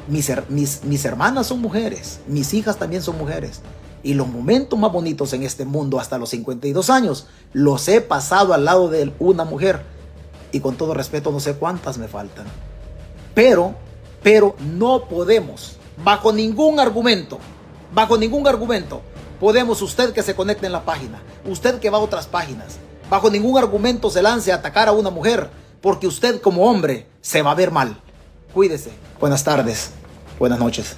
mis, hermanas son mujeres, mis hijas también son mujeres. Y los momentos más bonitos en este mundo hasta los 52 años los he pasado al lado de una mujer. Y con todo respeto no sé cuántas me faltan. Pero, pero no podemos, bajo ningún argumento, bajo ningún argumento podemos usted que se conecte en la página, usted que va a otras páginas, bajo ningún argumento se lance a atacar a una mujer, porque usted como hombre se va a ver mal. Cuídese. Buenas tardes. Buenas noches.